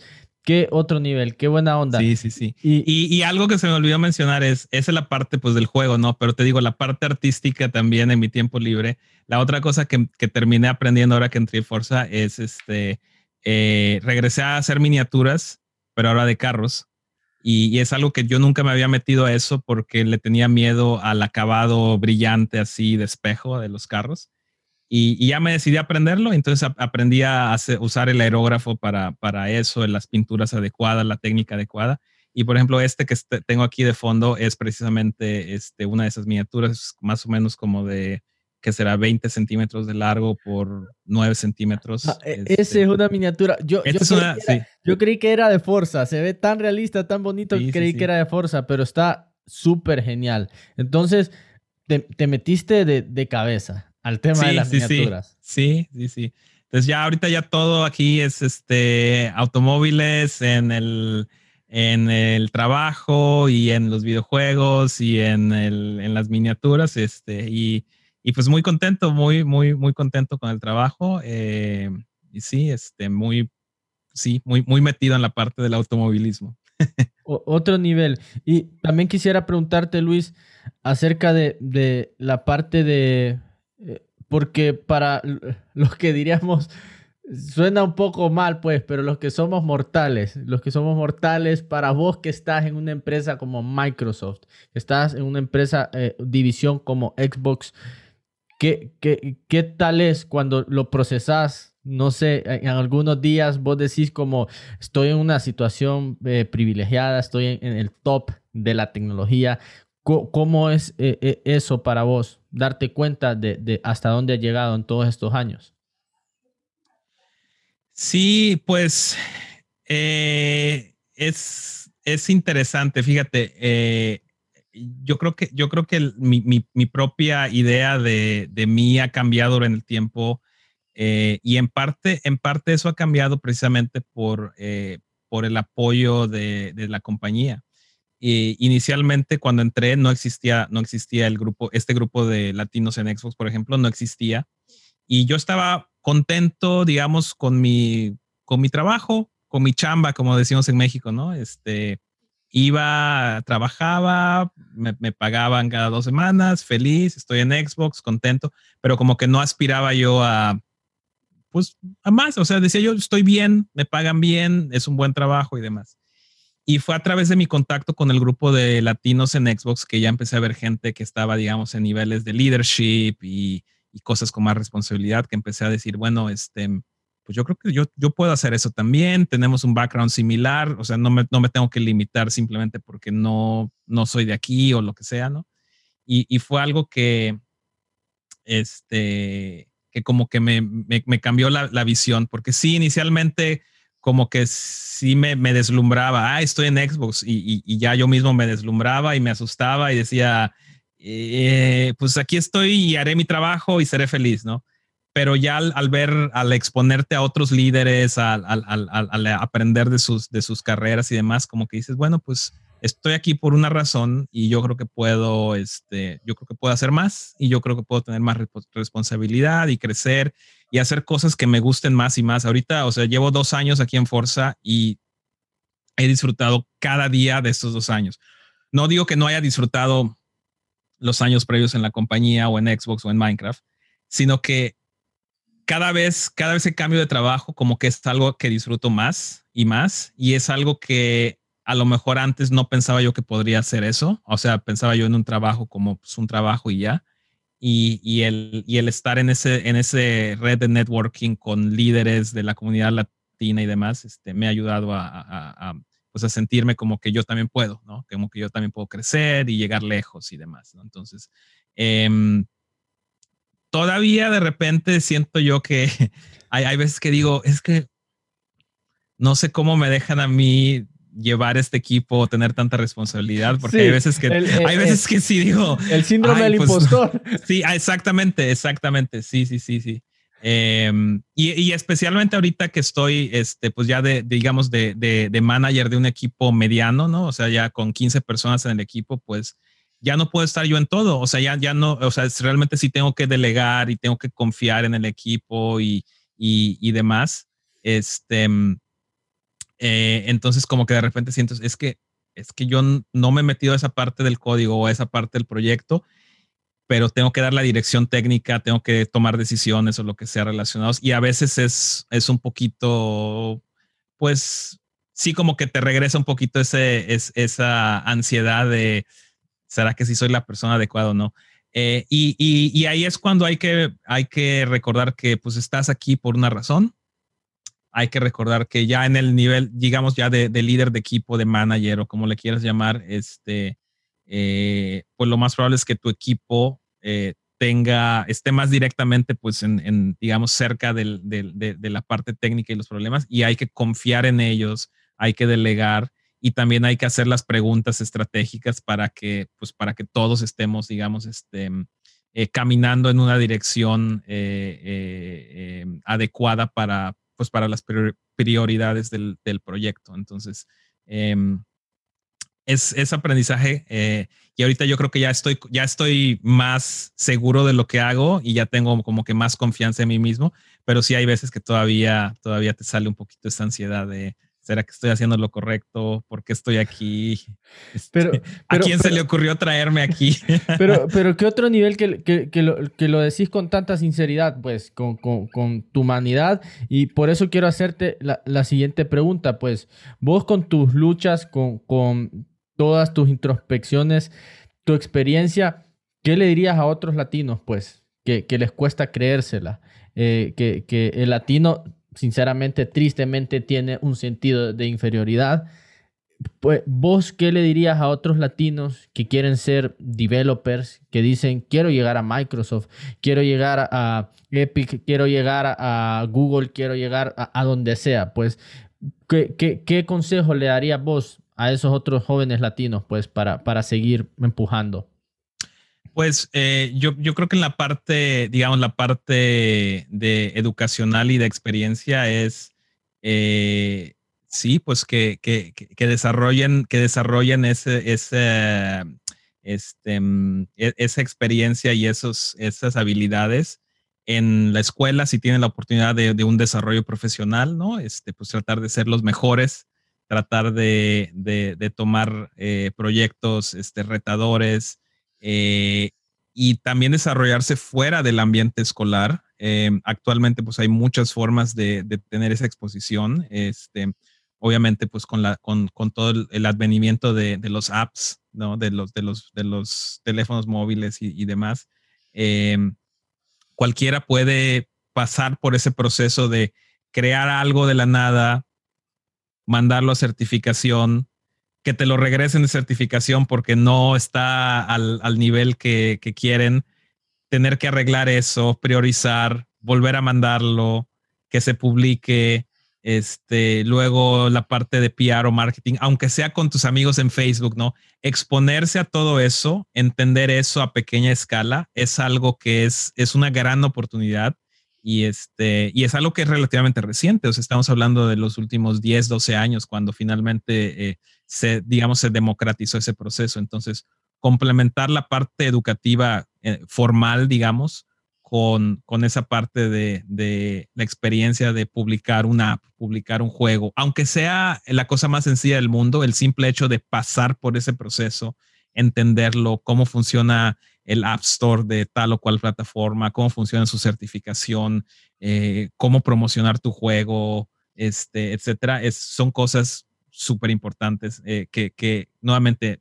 Qué otro nivel, qué buena onda. Sí, sí, sí. Y, y, algo que se me olvidó mencionar es, esa es la parte pues del juego, ¿no? Pero te digo, la parte artística también en mi tiempo libre. La otra cosa que, que terminé aprendiendo ahora que entré en Forza es este, eh, regresé a hacer miniaturas, pero ahora de carros. Y, y, es algo que yo nunca me había metido a eso porque le tenía miedo al acabado brillante así de espejo de los carros. Y, ya me decidí a aprenderlo, entonces aprendí a usar el aerógrafo para, para eso, las pinturas adecuadas, la técnica adecuada. Y por ejemplo, este que este, tengo aquí de fondo es precisamente este, una de esas miniaturas, más o menos como de, que será 20 centímetros de largo por 9 centímetros. Ah, e, este, esa es una miniatura. Yo, yo, creí yo, creí que era de Forza. Se ve tan realista, tan bonito que creí que era de Forza, pero está súper genial. Entonces, te, te metiste de, de cabeza al tema de las miniaturas. Sí, sí, sí. Entonces ya ahorita ya todo aquí es este automóviles en el en el trabajo y en los videojuegos y en, el, en las miniaturas este y, y, pues muy contento muy muy muy contento con el trabajo eh, y sí este muy sí muy muy metido en la parte del automovilismo otro nivel y también quisiera preguntarte Luis acerca de, de la parte de porque para los que diríamos, suena un poco mal, pues, pero los que somos mortales, los que somos mortales, para vos que estás en una empresa como Microsoft, estás en una empresa, eh, división como Xbox, ¿qué, qué, qué tal es cuando lo procesás? No sé, en algunos días vos decís como estoy en una situación eh, privilegiada, estoy en, el top de la tecnología. ¿Cómo es eso para vos? darte cuenta de, hasta dónde ha llegado en todos estos años? Sí, pues eh, es, es interesante, fíjate, eh, yo creo que, yo creo que mi, mi, propia idea de, de, mí ha cambiado en el tiempo eh, y en parte, en parte eso ha cambiado precisamente por, eh, por el apoyo de, de la compañía. Y inicialmente cuando entré no existía, no existía el grupo, este grupo de latinos en Xbox, por ejemplo, no existía. Y yo estaba contento, digamos, con mi, con mi trabajo, con mi chamba, como decimos en México, ¿no? Este, iba, trabajaba, me, pagaban cada dos semanas, feliz, estoy en Xbox, contento, pero como que no aspiraba yo a, pues, a más, o sea, decía yo, estoy bien, me pagan bien, es un buen trabajo y demás. Y fue a través de mi contacto con el grupo de latinos en Xbox que ya empecé a ver gente que estaba, digamos, en niveles de leadership y, cosas con más responsabilidad, que empecé a decir, bueno, este, pues yo creo que yo, yo puedo hacer eso también, tenemos un background similar, o sea, no me, no me tengo que limitar simplemente porque no, no soy de aquí o lo que sea, ¿no? Y, y fue algo que, este, que como que me, me, me cambió la, la, visión, porque sí, inicialmente como que sí me, me deslumbraba, ah, estoy en Xbox y, y, ya yo mismo me deslumbraba y me asustaba y decía, eh, pues aquí estoy y haré mi trabajo y seré feliz, ¿no? pero ya al, ver, al exponerte a otros líderes, al, aprender de sus, de sus carreras y demás, como que dices, bueno, pues estoy aquí por una razón y yo creo que puedo, este, yo creo que puedo hacer más y yo creo que puedo tener más responsabilidad y crecer y hacer cosas que me gusten más y más. Ahorita, o sea, llevo dos años aquí en Forza y he disfrutado cada día de estos dos años. No digo que no haya disfrutado los años previos en la compañía o en Xbox o en Minecraft, sino que cada vez, cada vez el cambio de trabajo como que es algo que disfruto más y más y es algo que a lo mejor antes no pensaba yo que podría hacer eso. O sea, pensaba yo en un trabajo como pues, un trabajo y ya. Y, el, estar en ese, en ese red de networking con líderes de la comunidad latina y demás, este, me ha ayudado a, pues a sentirme como que yo también puedo, ¿no? Como que yo también puedo crecer y llegar lejos y demás. Entonces, eh, todavía de repente siento yo que hay, veces que digo, es que no sé cómo me dejan a mí llevar este equipo, tener tanta responsabilidad, porque hay veces que hay veces que sí digo el síndrome del pues, impostor. Sí, ah, exactamente, exactamente, sí, sí, sí, sí. Em, y, y, especialmente ahorita que estoy, este, pues ya de, digamos, de, de, de, manager de un equipo mediano, ¿no? O sea, ya con 15 personas en el equipo, pues ya no puedo estar yo en todo, o sea, ya, ya no, o sea, realmente sí tengo que delegar y tengo que confiar en el equipo y, y, y demás. Este, mm, eh, entonces como que de repente siento, es que, es que yo no me he metido a esa parte del código o a esa parte del proyecto, pero tengo que dar la dirección técnica, tengo que tomar decisiones o lo que sea relacionados y a veces es, es un poquito, pues sí como que te regresa un poquito ese, es, esa ansiedad de ¿será que sí soy la persona adecuada o no? Eh, y, y, y, ahí es cuando hay que, hay que recordar que pues estás aquí por una razón. Hay que recordar que ya en el nivel, digamos ya de, de líder de equipo, de manager o como le quieras llamar, este, eh, pues lo más probable es que tu equipo eh, tenga, esté más directamente pues en, digamos, cerca de, la parte técnica y los problemas y hay que confiar en ellos, hay que delegar y también hay que hacer las preguntas estratégicas para que, pues, para que todos estemos, digamos, este, eh, caminando en una dirección adecuada para, pues, para las prioridades del, proyecto. Entonces, em, es, es, aprendizaje y ahorita yo creo que ya estoy, ya estoy más seguro de lo que hago y ya tengo como que más confianza en mí mismo, pero sí hay veces que todavía, todavía te sale un poquito esta ansiedad de, ¿Será que estoy haciendo lo correcto? ¿Por qué estoy aquí? Este, pero, ¿A quién se le ocurrió traerme aquí? Pero, pero ¿qué otro nivel que, que, que, lo, que lo, decís con tanta sinceridad, pues, con, con, con tu humanidad? Y por eso quiero hacerte la, la, siguiente pregunta, pues, vos con tus luchas, con, con todas tus introspecciones, tu experiencia, ¿qué le dirías a otros latinos, pues, que, que les cuesta creérsela? Eh, que, que el latino sinceramente, tristemente tiene un sentido de inferioridad. Pues, ¿Vos qué le dirías a otros latinos que quieren ser developers, que dicen, quiero llegar a Microsoft, quiero llegar a Epic, quiero llegar a Google, quiero llegar a, donde sea? Pues, ¿qué, consejo le darías vos a esos otros jóvenes latinos, pues, para seguir empujando? Pues eh, yo, yo, creo que en la parte, digamos, la parte de educacional y de experiencia es, eh, sí, pues que, que, que, desarrollen, que desarrollen ese, ese, este, mm, e, esa experiencia y esos, esas habilidades en la escuela, si tienen la oportunidad de, un desarrollo profesional, ¿no? Este, pues tratar de ser los mejores, tratar de, de, de tomar eh, proyectos este, retadores, eh, y también desarrollarse fuera del ambiente escolar. Eh, actualmente, pues hay muchas formas de, tener esa exposición. Este, obviamente, pues con, la, con, todo el, advenimiento de, los apps, ¿no? De los, de los, de los teléfonos móviles y, demás. Eh, cualquiera puede pasar por ese proceso de crear algo de la nada, mandarlo a certificación, que te lo regresen de certificación porque no está al, nivel que, quieren, tener que arreglar eso, priorizar, volver a mandarlo, que se publique, este, luego la parte de PR o marketing, aunque sea con tus amigos en Facebook, ¿no? Exponerse a todo eso, entender eso a pequeña escala, es algo que es, es una gran oportunidad y, este, y es algo que es relativamente reciente, o sea, estamos hablando de los últimos 10, 12 años, cuando finalmente eh, se, digamos, se democratizó ese proceso. Entonces, complementar la parte educativa eh, formal, digamos, con, con esa parte de, de, la experiencia de publicar una app, publicar un juego, aunque sea la cosa más sencilla del mundo, el simple hecho de pasar por ese proceso, entenderlo, cómo funciona el App Store de tal o cual plataforma, cómo funciona su certificación, eh, cómo promocionar tu juego, este, etcétera, es, son cosas súper importantes eh, que, que, nuevamente,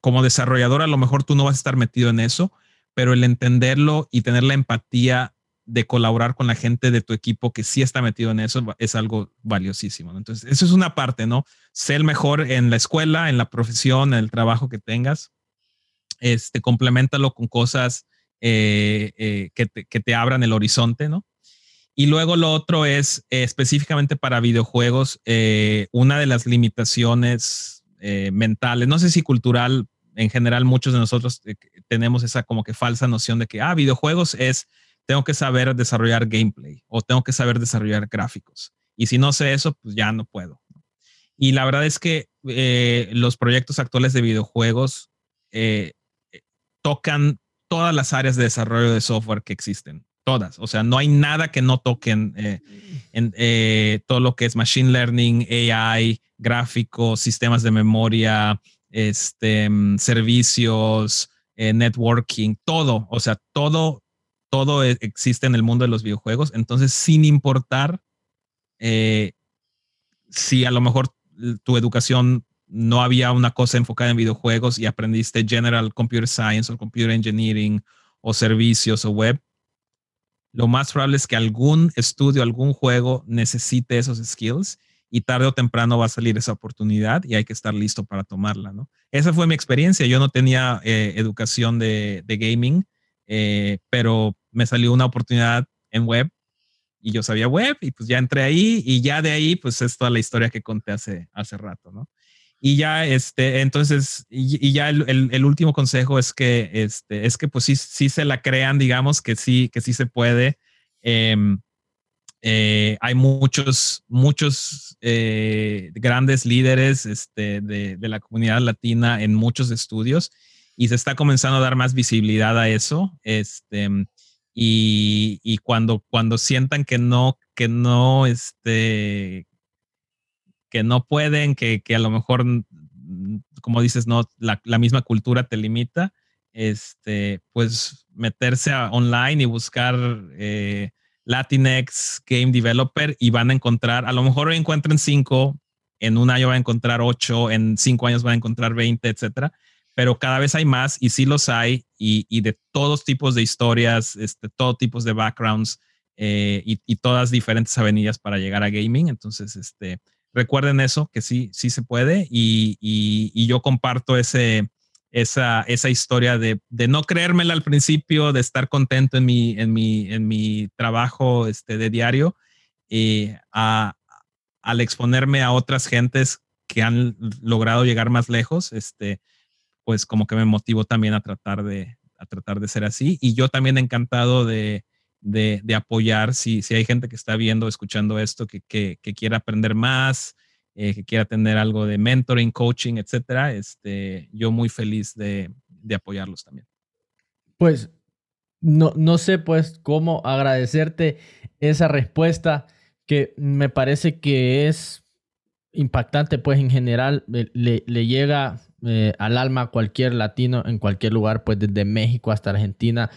como desarrollador, a lo mejor tú no vas a estar metido en eso, pero el entenderlo y tener la empatía de colaborar con la gente de tu equipo que sí está metido en eso es algo valiosísimo. Entonces, eso es una parte, ¿no? Sé el mejor en la escuela, en la profesión, en el trabajo que tengas. Este, complementalo con cosas eh, eh, que, que, te, abran el horizonte, ¿no? Y luego lo otro es eh, específicamente para videojuegos, eh, una de las limitaciones eh, mentales, no sé si cultural, en general muchos de nosotros tenemos esa como que falsa noción de que, ah, videojuegos es, tengo que saber desarrollar gameplay o tengo que saber desarrollar gráficos. Y si no sé eso, pues ya no puedo. Y la verdad es que los proyectos actuales de videojuegos tocan todas las áreas de desarrollo de software que existen todas. O sea, no hay nada que no toquen eh, en eh, todo lo que es machine learning, AI, gráficos, sistemas de memoria, este, mm, servicios, eh, networking, todo. O sea, todo, todo e, existe en el mundo de los videojuegos. Entonces, sin importar si a lo mejor tu educación no había una cosa enfocada en videojuegos y aprendiste General Computer Science o Computer Engineering o servicios o web, lo más probable es que algún estudio, algún juego necesite esos skills y tarde o temprano va a salir esa oportunidad y hay que estar listo para tomarla, ¿no? Esa fue mi experiencia. Yo no tenía eh, educación de, gaming, eh, pero me salió una oportunidad en web y yo sabía web y pues ya entré ahí y ya de ahí pues es toda la historia que conté hace, hace rato, ¿no? Y ya, este, entonces, y, ya el, el, último consejo es que, este, es que pues sí, sí se la crean, digamos, que sí, que sí se puede. Em, eh, hay muchos, muchos eh, grandes líderes este, de, de, la comunidad latina en muchos estudios y se está comenzando a dar más visibilidad a eso. Este, y, y cuando, cuando sientan que no, que no, este, que no pueden, que, que a lo mejor, como dices, no, la, la, misma cultura te limita, este, pues meterse online y buscar eh, Latinx Game Developer y van a encontrar, a lo mejor hoy encuentren cinco, en un año van a encontrar ocho, en cinco años van a encontrar veinte, etcétera. Pero cada vez hay más y sí los hay y, y de todos tipos de historias, este, todo tipos de backgrounds eh, y, y, todas diferentes avenidas para llegar a gaming. Entonces, este, recuerden eso, que sí, sí se puede y, y, yo comparto ese, esa, esa historia de, de, no creérmela al principio, de estar contento en mi, en mi, en mi trabajo este, de diario y a, al exponerme a otras gentes que han logrado llegar más lejos, este, pues como que me motivo también a tratar de, a tratar de ser así. Y yo también encantado de, de, de apoyar si, si hay gente que está viendo, escuchando esto, que, que, que quiera aprender más, eh, que quiera tener algo de mentoring, coaching, etcétera, este, yo muy feliz de, de apoyarlos también. Pues no, no sé pues cómo agradecerte esa respuesta que me parece que es impactante pues en general le, le llega eh, al alma a cualquier latino en cualquier lugar pues desde México hasta Argentina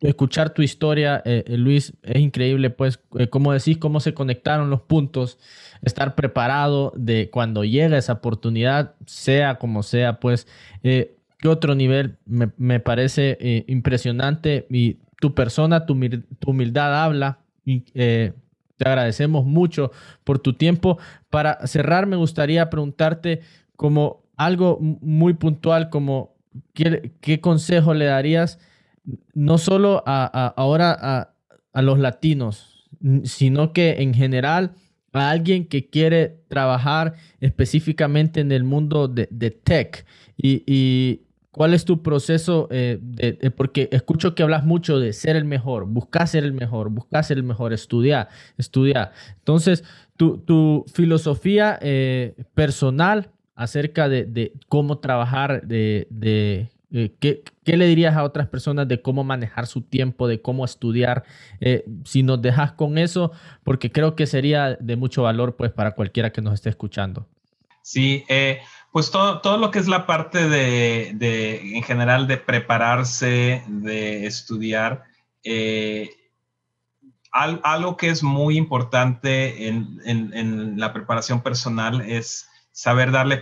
escuchar tu historia, eh, eh, Luis, es increíble, pues, eh, como decís, cómo se conectaron los puntos, estar preparado de cuando llega esa oportunidad, sea como sea, pues, qué otro nivel me, parece impresionante y tu persona, tu, humildad habla y te agradecemos mucho por tu tiempo. Para cerrar, me gustaría preguntarte como algo muy puntual, como qué consejo le darías no solo a, ahora a, los latinos, sino que en general a alguien que quiere trabajar específicamente en el mundo de, tech. Y, cuál es tu proceso, eh, porque escucho que hablas mucho de ser el mejor, buscar ser el mejor, buscar ser el mejor, estudiar, estudiar. Entonces, tu, filosofía eh, personal acerca de, cómo trabajar de, eh, ¿qué, le dirías a otras personas de cómo manejar su tiempo, de cómo estudiar? Eh, si nos dejas con eso, porque creo que sería de mucho valor pues para cualquiera que nos esté escuchando. Sí, eh, pues todo, todo, lo que es la parte de, de, en general, de prepararse, de estudiar, algo que es muy importante en, en, en, la preparación personal es saber darle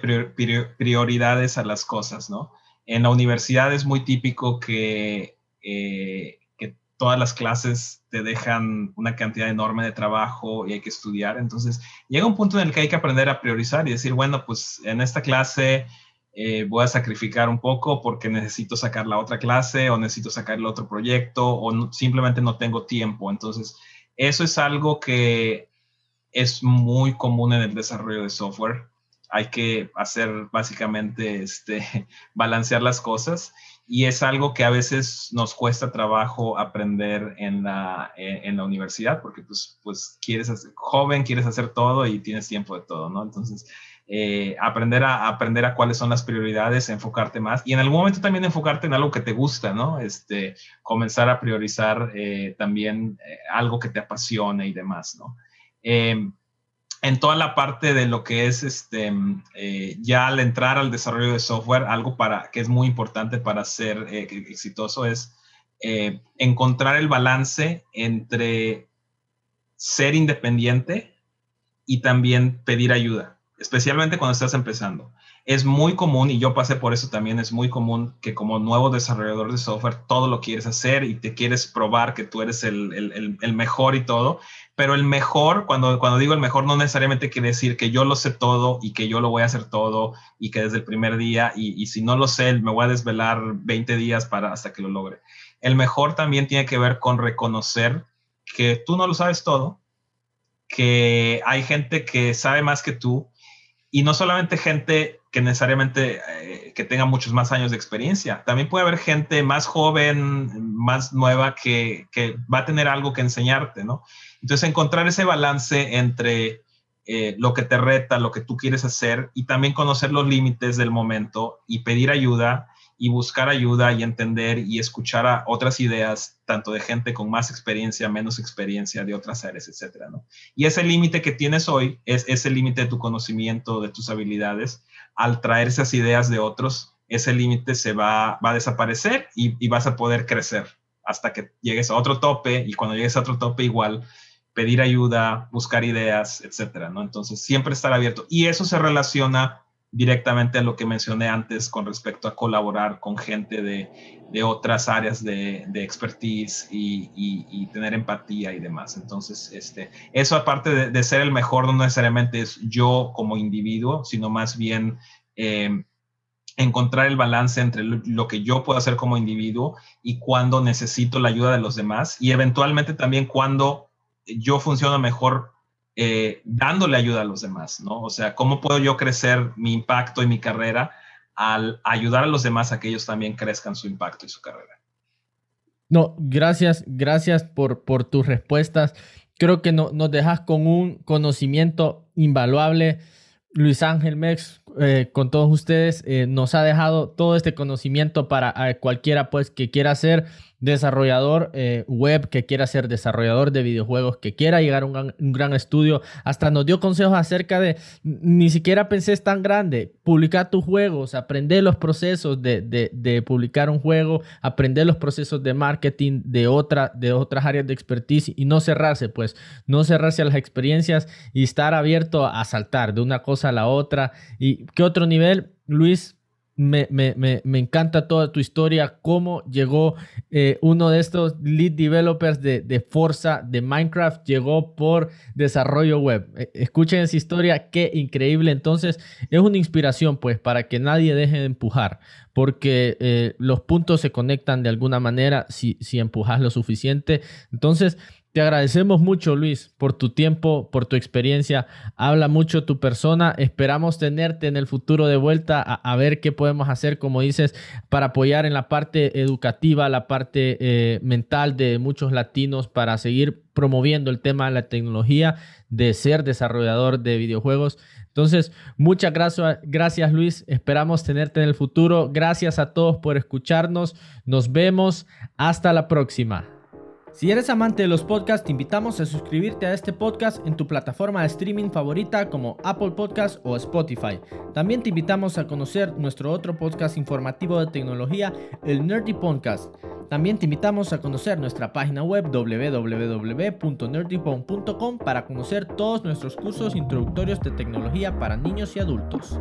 prioridades a las cosas, ¿no? En la universidad es muy típico que, eh, que todas las clases te dejan una cantidad enorme de trabajo y hay que estudiar. Entonces, llega un punto en el que hay que aprender a priorizar y decir, bueno, pues en esta clase eh, voy a sacrificar un poco porque necesito sacar la otra clase o necesito sacar el otro proyecto o simplemente no tengo tiempo. Entonces, eso es algo que es muy común en el desarrollo de software hay que hacer básicamente este, balancear las cosas y es algo que a veces nos cuesta trabajo aprender en la, eh, en la universidad porque pues, pues quieres ser joven, quieres hacer todo y tienes tiempo de todo, ¿no? Entonces, eh, aprender, a, aprender a cuáles son las prioridades, enfocarte más y en algún momento también enfocarte en algo que te gusta, ¿no? Este, comenzar a priorizar eh, también algo que te apasione y demás, ¿no? En toda la parte de lo que es este, eh, ya al entrar al desarrollo de software, algo para, que es muy importante para ser eh, exitoso es eh, encontrar el balance entre ser independiente y también pedir ayuda, especialmente cuando estás empezando es muy común, y yo pasé por eso también, es muy común que como nuevo desarrollador de software todo lo quieres hacer y te quieres probar que tú eres el, mejor y todo, pero el mejor, cuando, cuando digo el mejor, no necesariamente quiere decir que yo lo sé todo y que yo lo voy a hacer todo y que desde el primer día, y, y si no lo sé, me voy a desvelar 20 días para hasta que lo logre. El mejor también tiene que ver con reconocer que tú no lo sabes todo, que hay gente que sabe más que tú y no solamente gente que necesariamente eh, que tenga muchos más años de experiencia, también puede haber gente más joven, más nueva que, que va a tener algo que enseñarte, ¿no? Entonces encontrar ese balance entre eh, lo que te reta, lo que tú quieres hacer y también conocer los límites del momento y pedir ayuda y buscar ayuda y entender y escuchar a otras ideas, tanto de gente con más experiencia, menos experiencia, de otras áreas, etcétera, ¿no? Y ese límite que tienes hoy es ese límite de tu conocimiento, de tus habilidades. Al traer esas ideas de otros, ese límite se va, va a desaparecer y, y vas a poder crecer hasta que llegues a otro tope y cuando llegues a otro tope igual pedir ayuda, buscar ideas, etcétera, ¿no? Entonces, siempre estar abierto. Y eso se relaciona directamente a lo que mencioné antes con respecto a colaborar con gente de, de otras áreas de, de expertise y, y, tener empatía y demás. Entonces, este, eso aparte de, ser el mejor, no necesariamente es yo como individuo, sino más bien em, encontrar el balance entre lo, que yo puedo hacer como individuo y cuando necesito la ayuda de los demás y eventualmente también cuando yo funciono mejor eh, dándole ayuda a los demás, ¿no? O sea, ¿cómo puedo yo crecer mi impacto y mi carrera al ayudar a los demás a que ellos también crezcan su impacto y su carrera? No, gracias, gracias por, por tus respuestas. Creo que no, nos dejas con un conocimiento invaluable. Luis Ángel Mex, eh, con todos ustedes, eh, nos ha dejado todo este conocimiento para cualquiera pues que quiera hacer desarrollador eh, web, que quiera ser desarrollador de videojuegos, que quiera llegar a un gran, estudio. Hasta nos dio consejos acerca de, ni siquiera pensé es tan grande, publicar tus juegos, aprender los procesos de, publicar un juego, aprender los procesos de marketing de, otra, de otras áreas de expertise y no cerrarse, pues, no cerrarse a las experiencias y estar abierto a saltar de una cosa a la otra. ¿Y qué otro nivel? Luis, me, me, me, me, encanta toda tu historia, cómo llegó eh, uno de estos lead developers de, de, Forza, de Minecraft, llegó por desarrollo web. E, escuchen esa historia, qué increíble. Entonces, es una inspiración, pues, para que nadie deje de empujar, porque eh, los puntos se conectan de alguna manera si, si empujas lo suficiente. Entonces, te agradecemos mucho, Luis, por tu tiempo, por tu experiencia. Habla mucho tu persona. Esperamos tenerte en el futuro de vuelta a, ver qué podemos hacer, como dices, para apoyar en la parte educativa, la parte eh, mental de muchos latinos, para seguir promoviendo el tema de la tecnología, de ser desarrollador de videojuegos. Entonces, muchas gracias, gracias Luis. Esperamos tenerte en el futuro. Gracias a todos por escucharnos. Nos vemos. Hasta la próxima. Si eres amante de los podcasts, te invitamos a suscribirte a este podcast en tu plataforma de streaming favorita como Apple Podcasts o Spotify. También te invitamos a conocer nuestro otro podcast informativo de tecnología, el Nerdy Podcast. También te invitamos a conocer nuestra página web www.nerdypon.com para conocer todos nuestros cursos introductorios de tecnología para niños y adultos.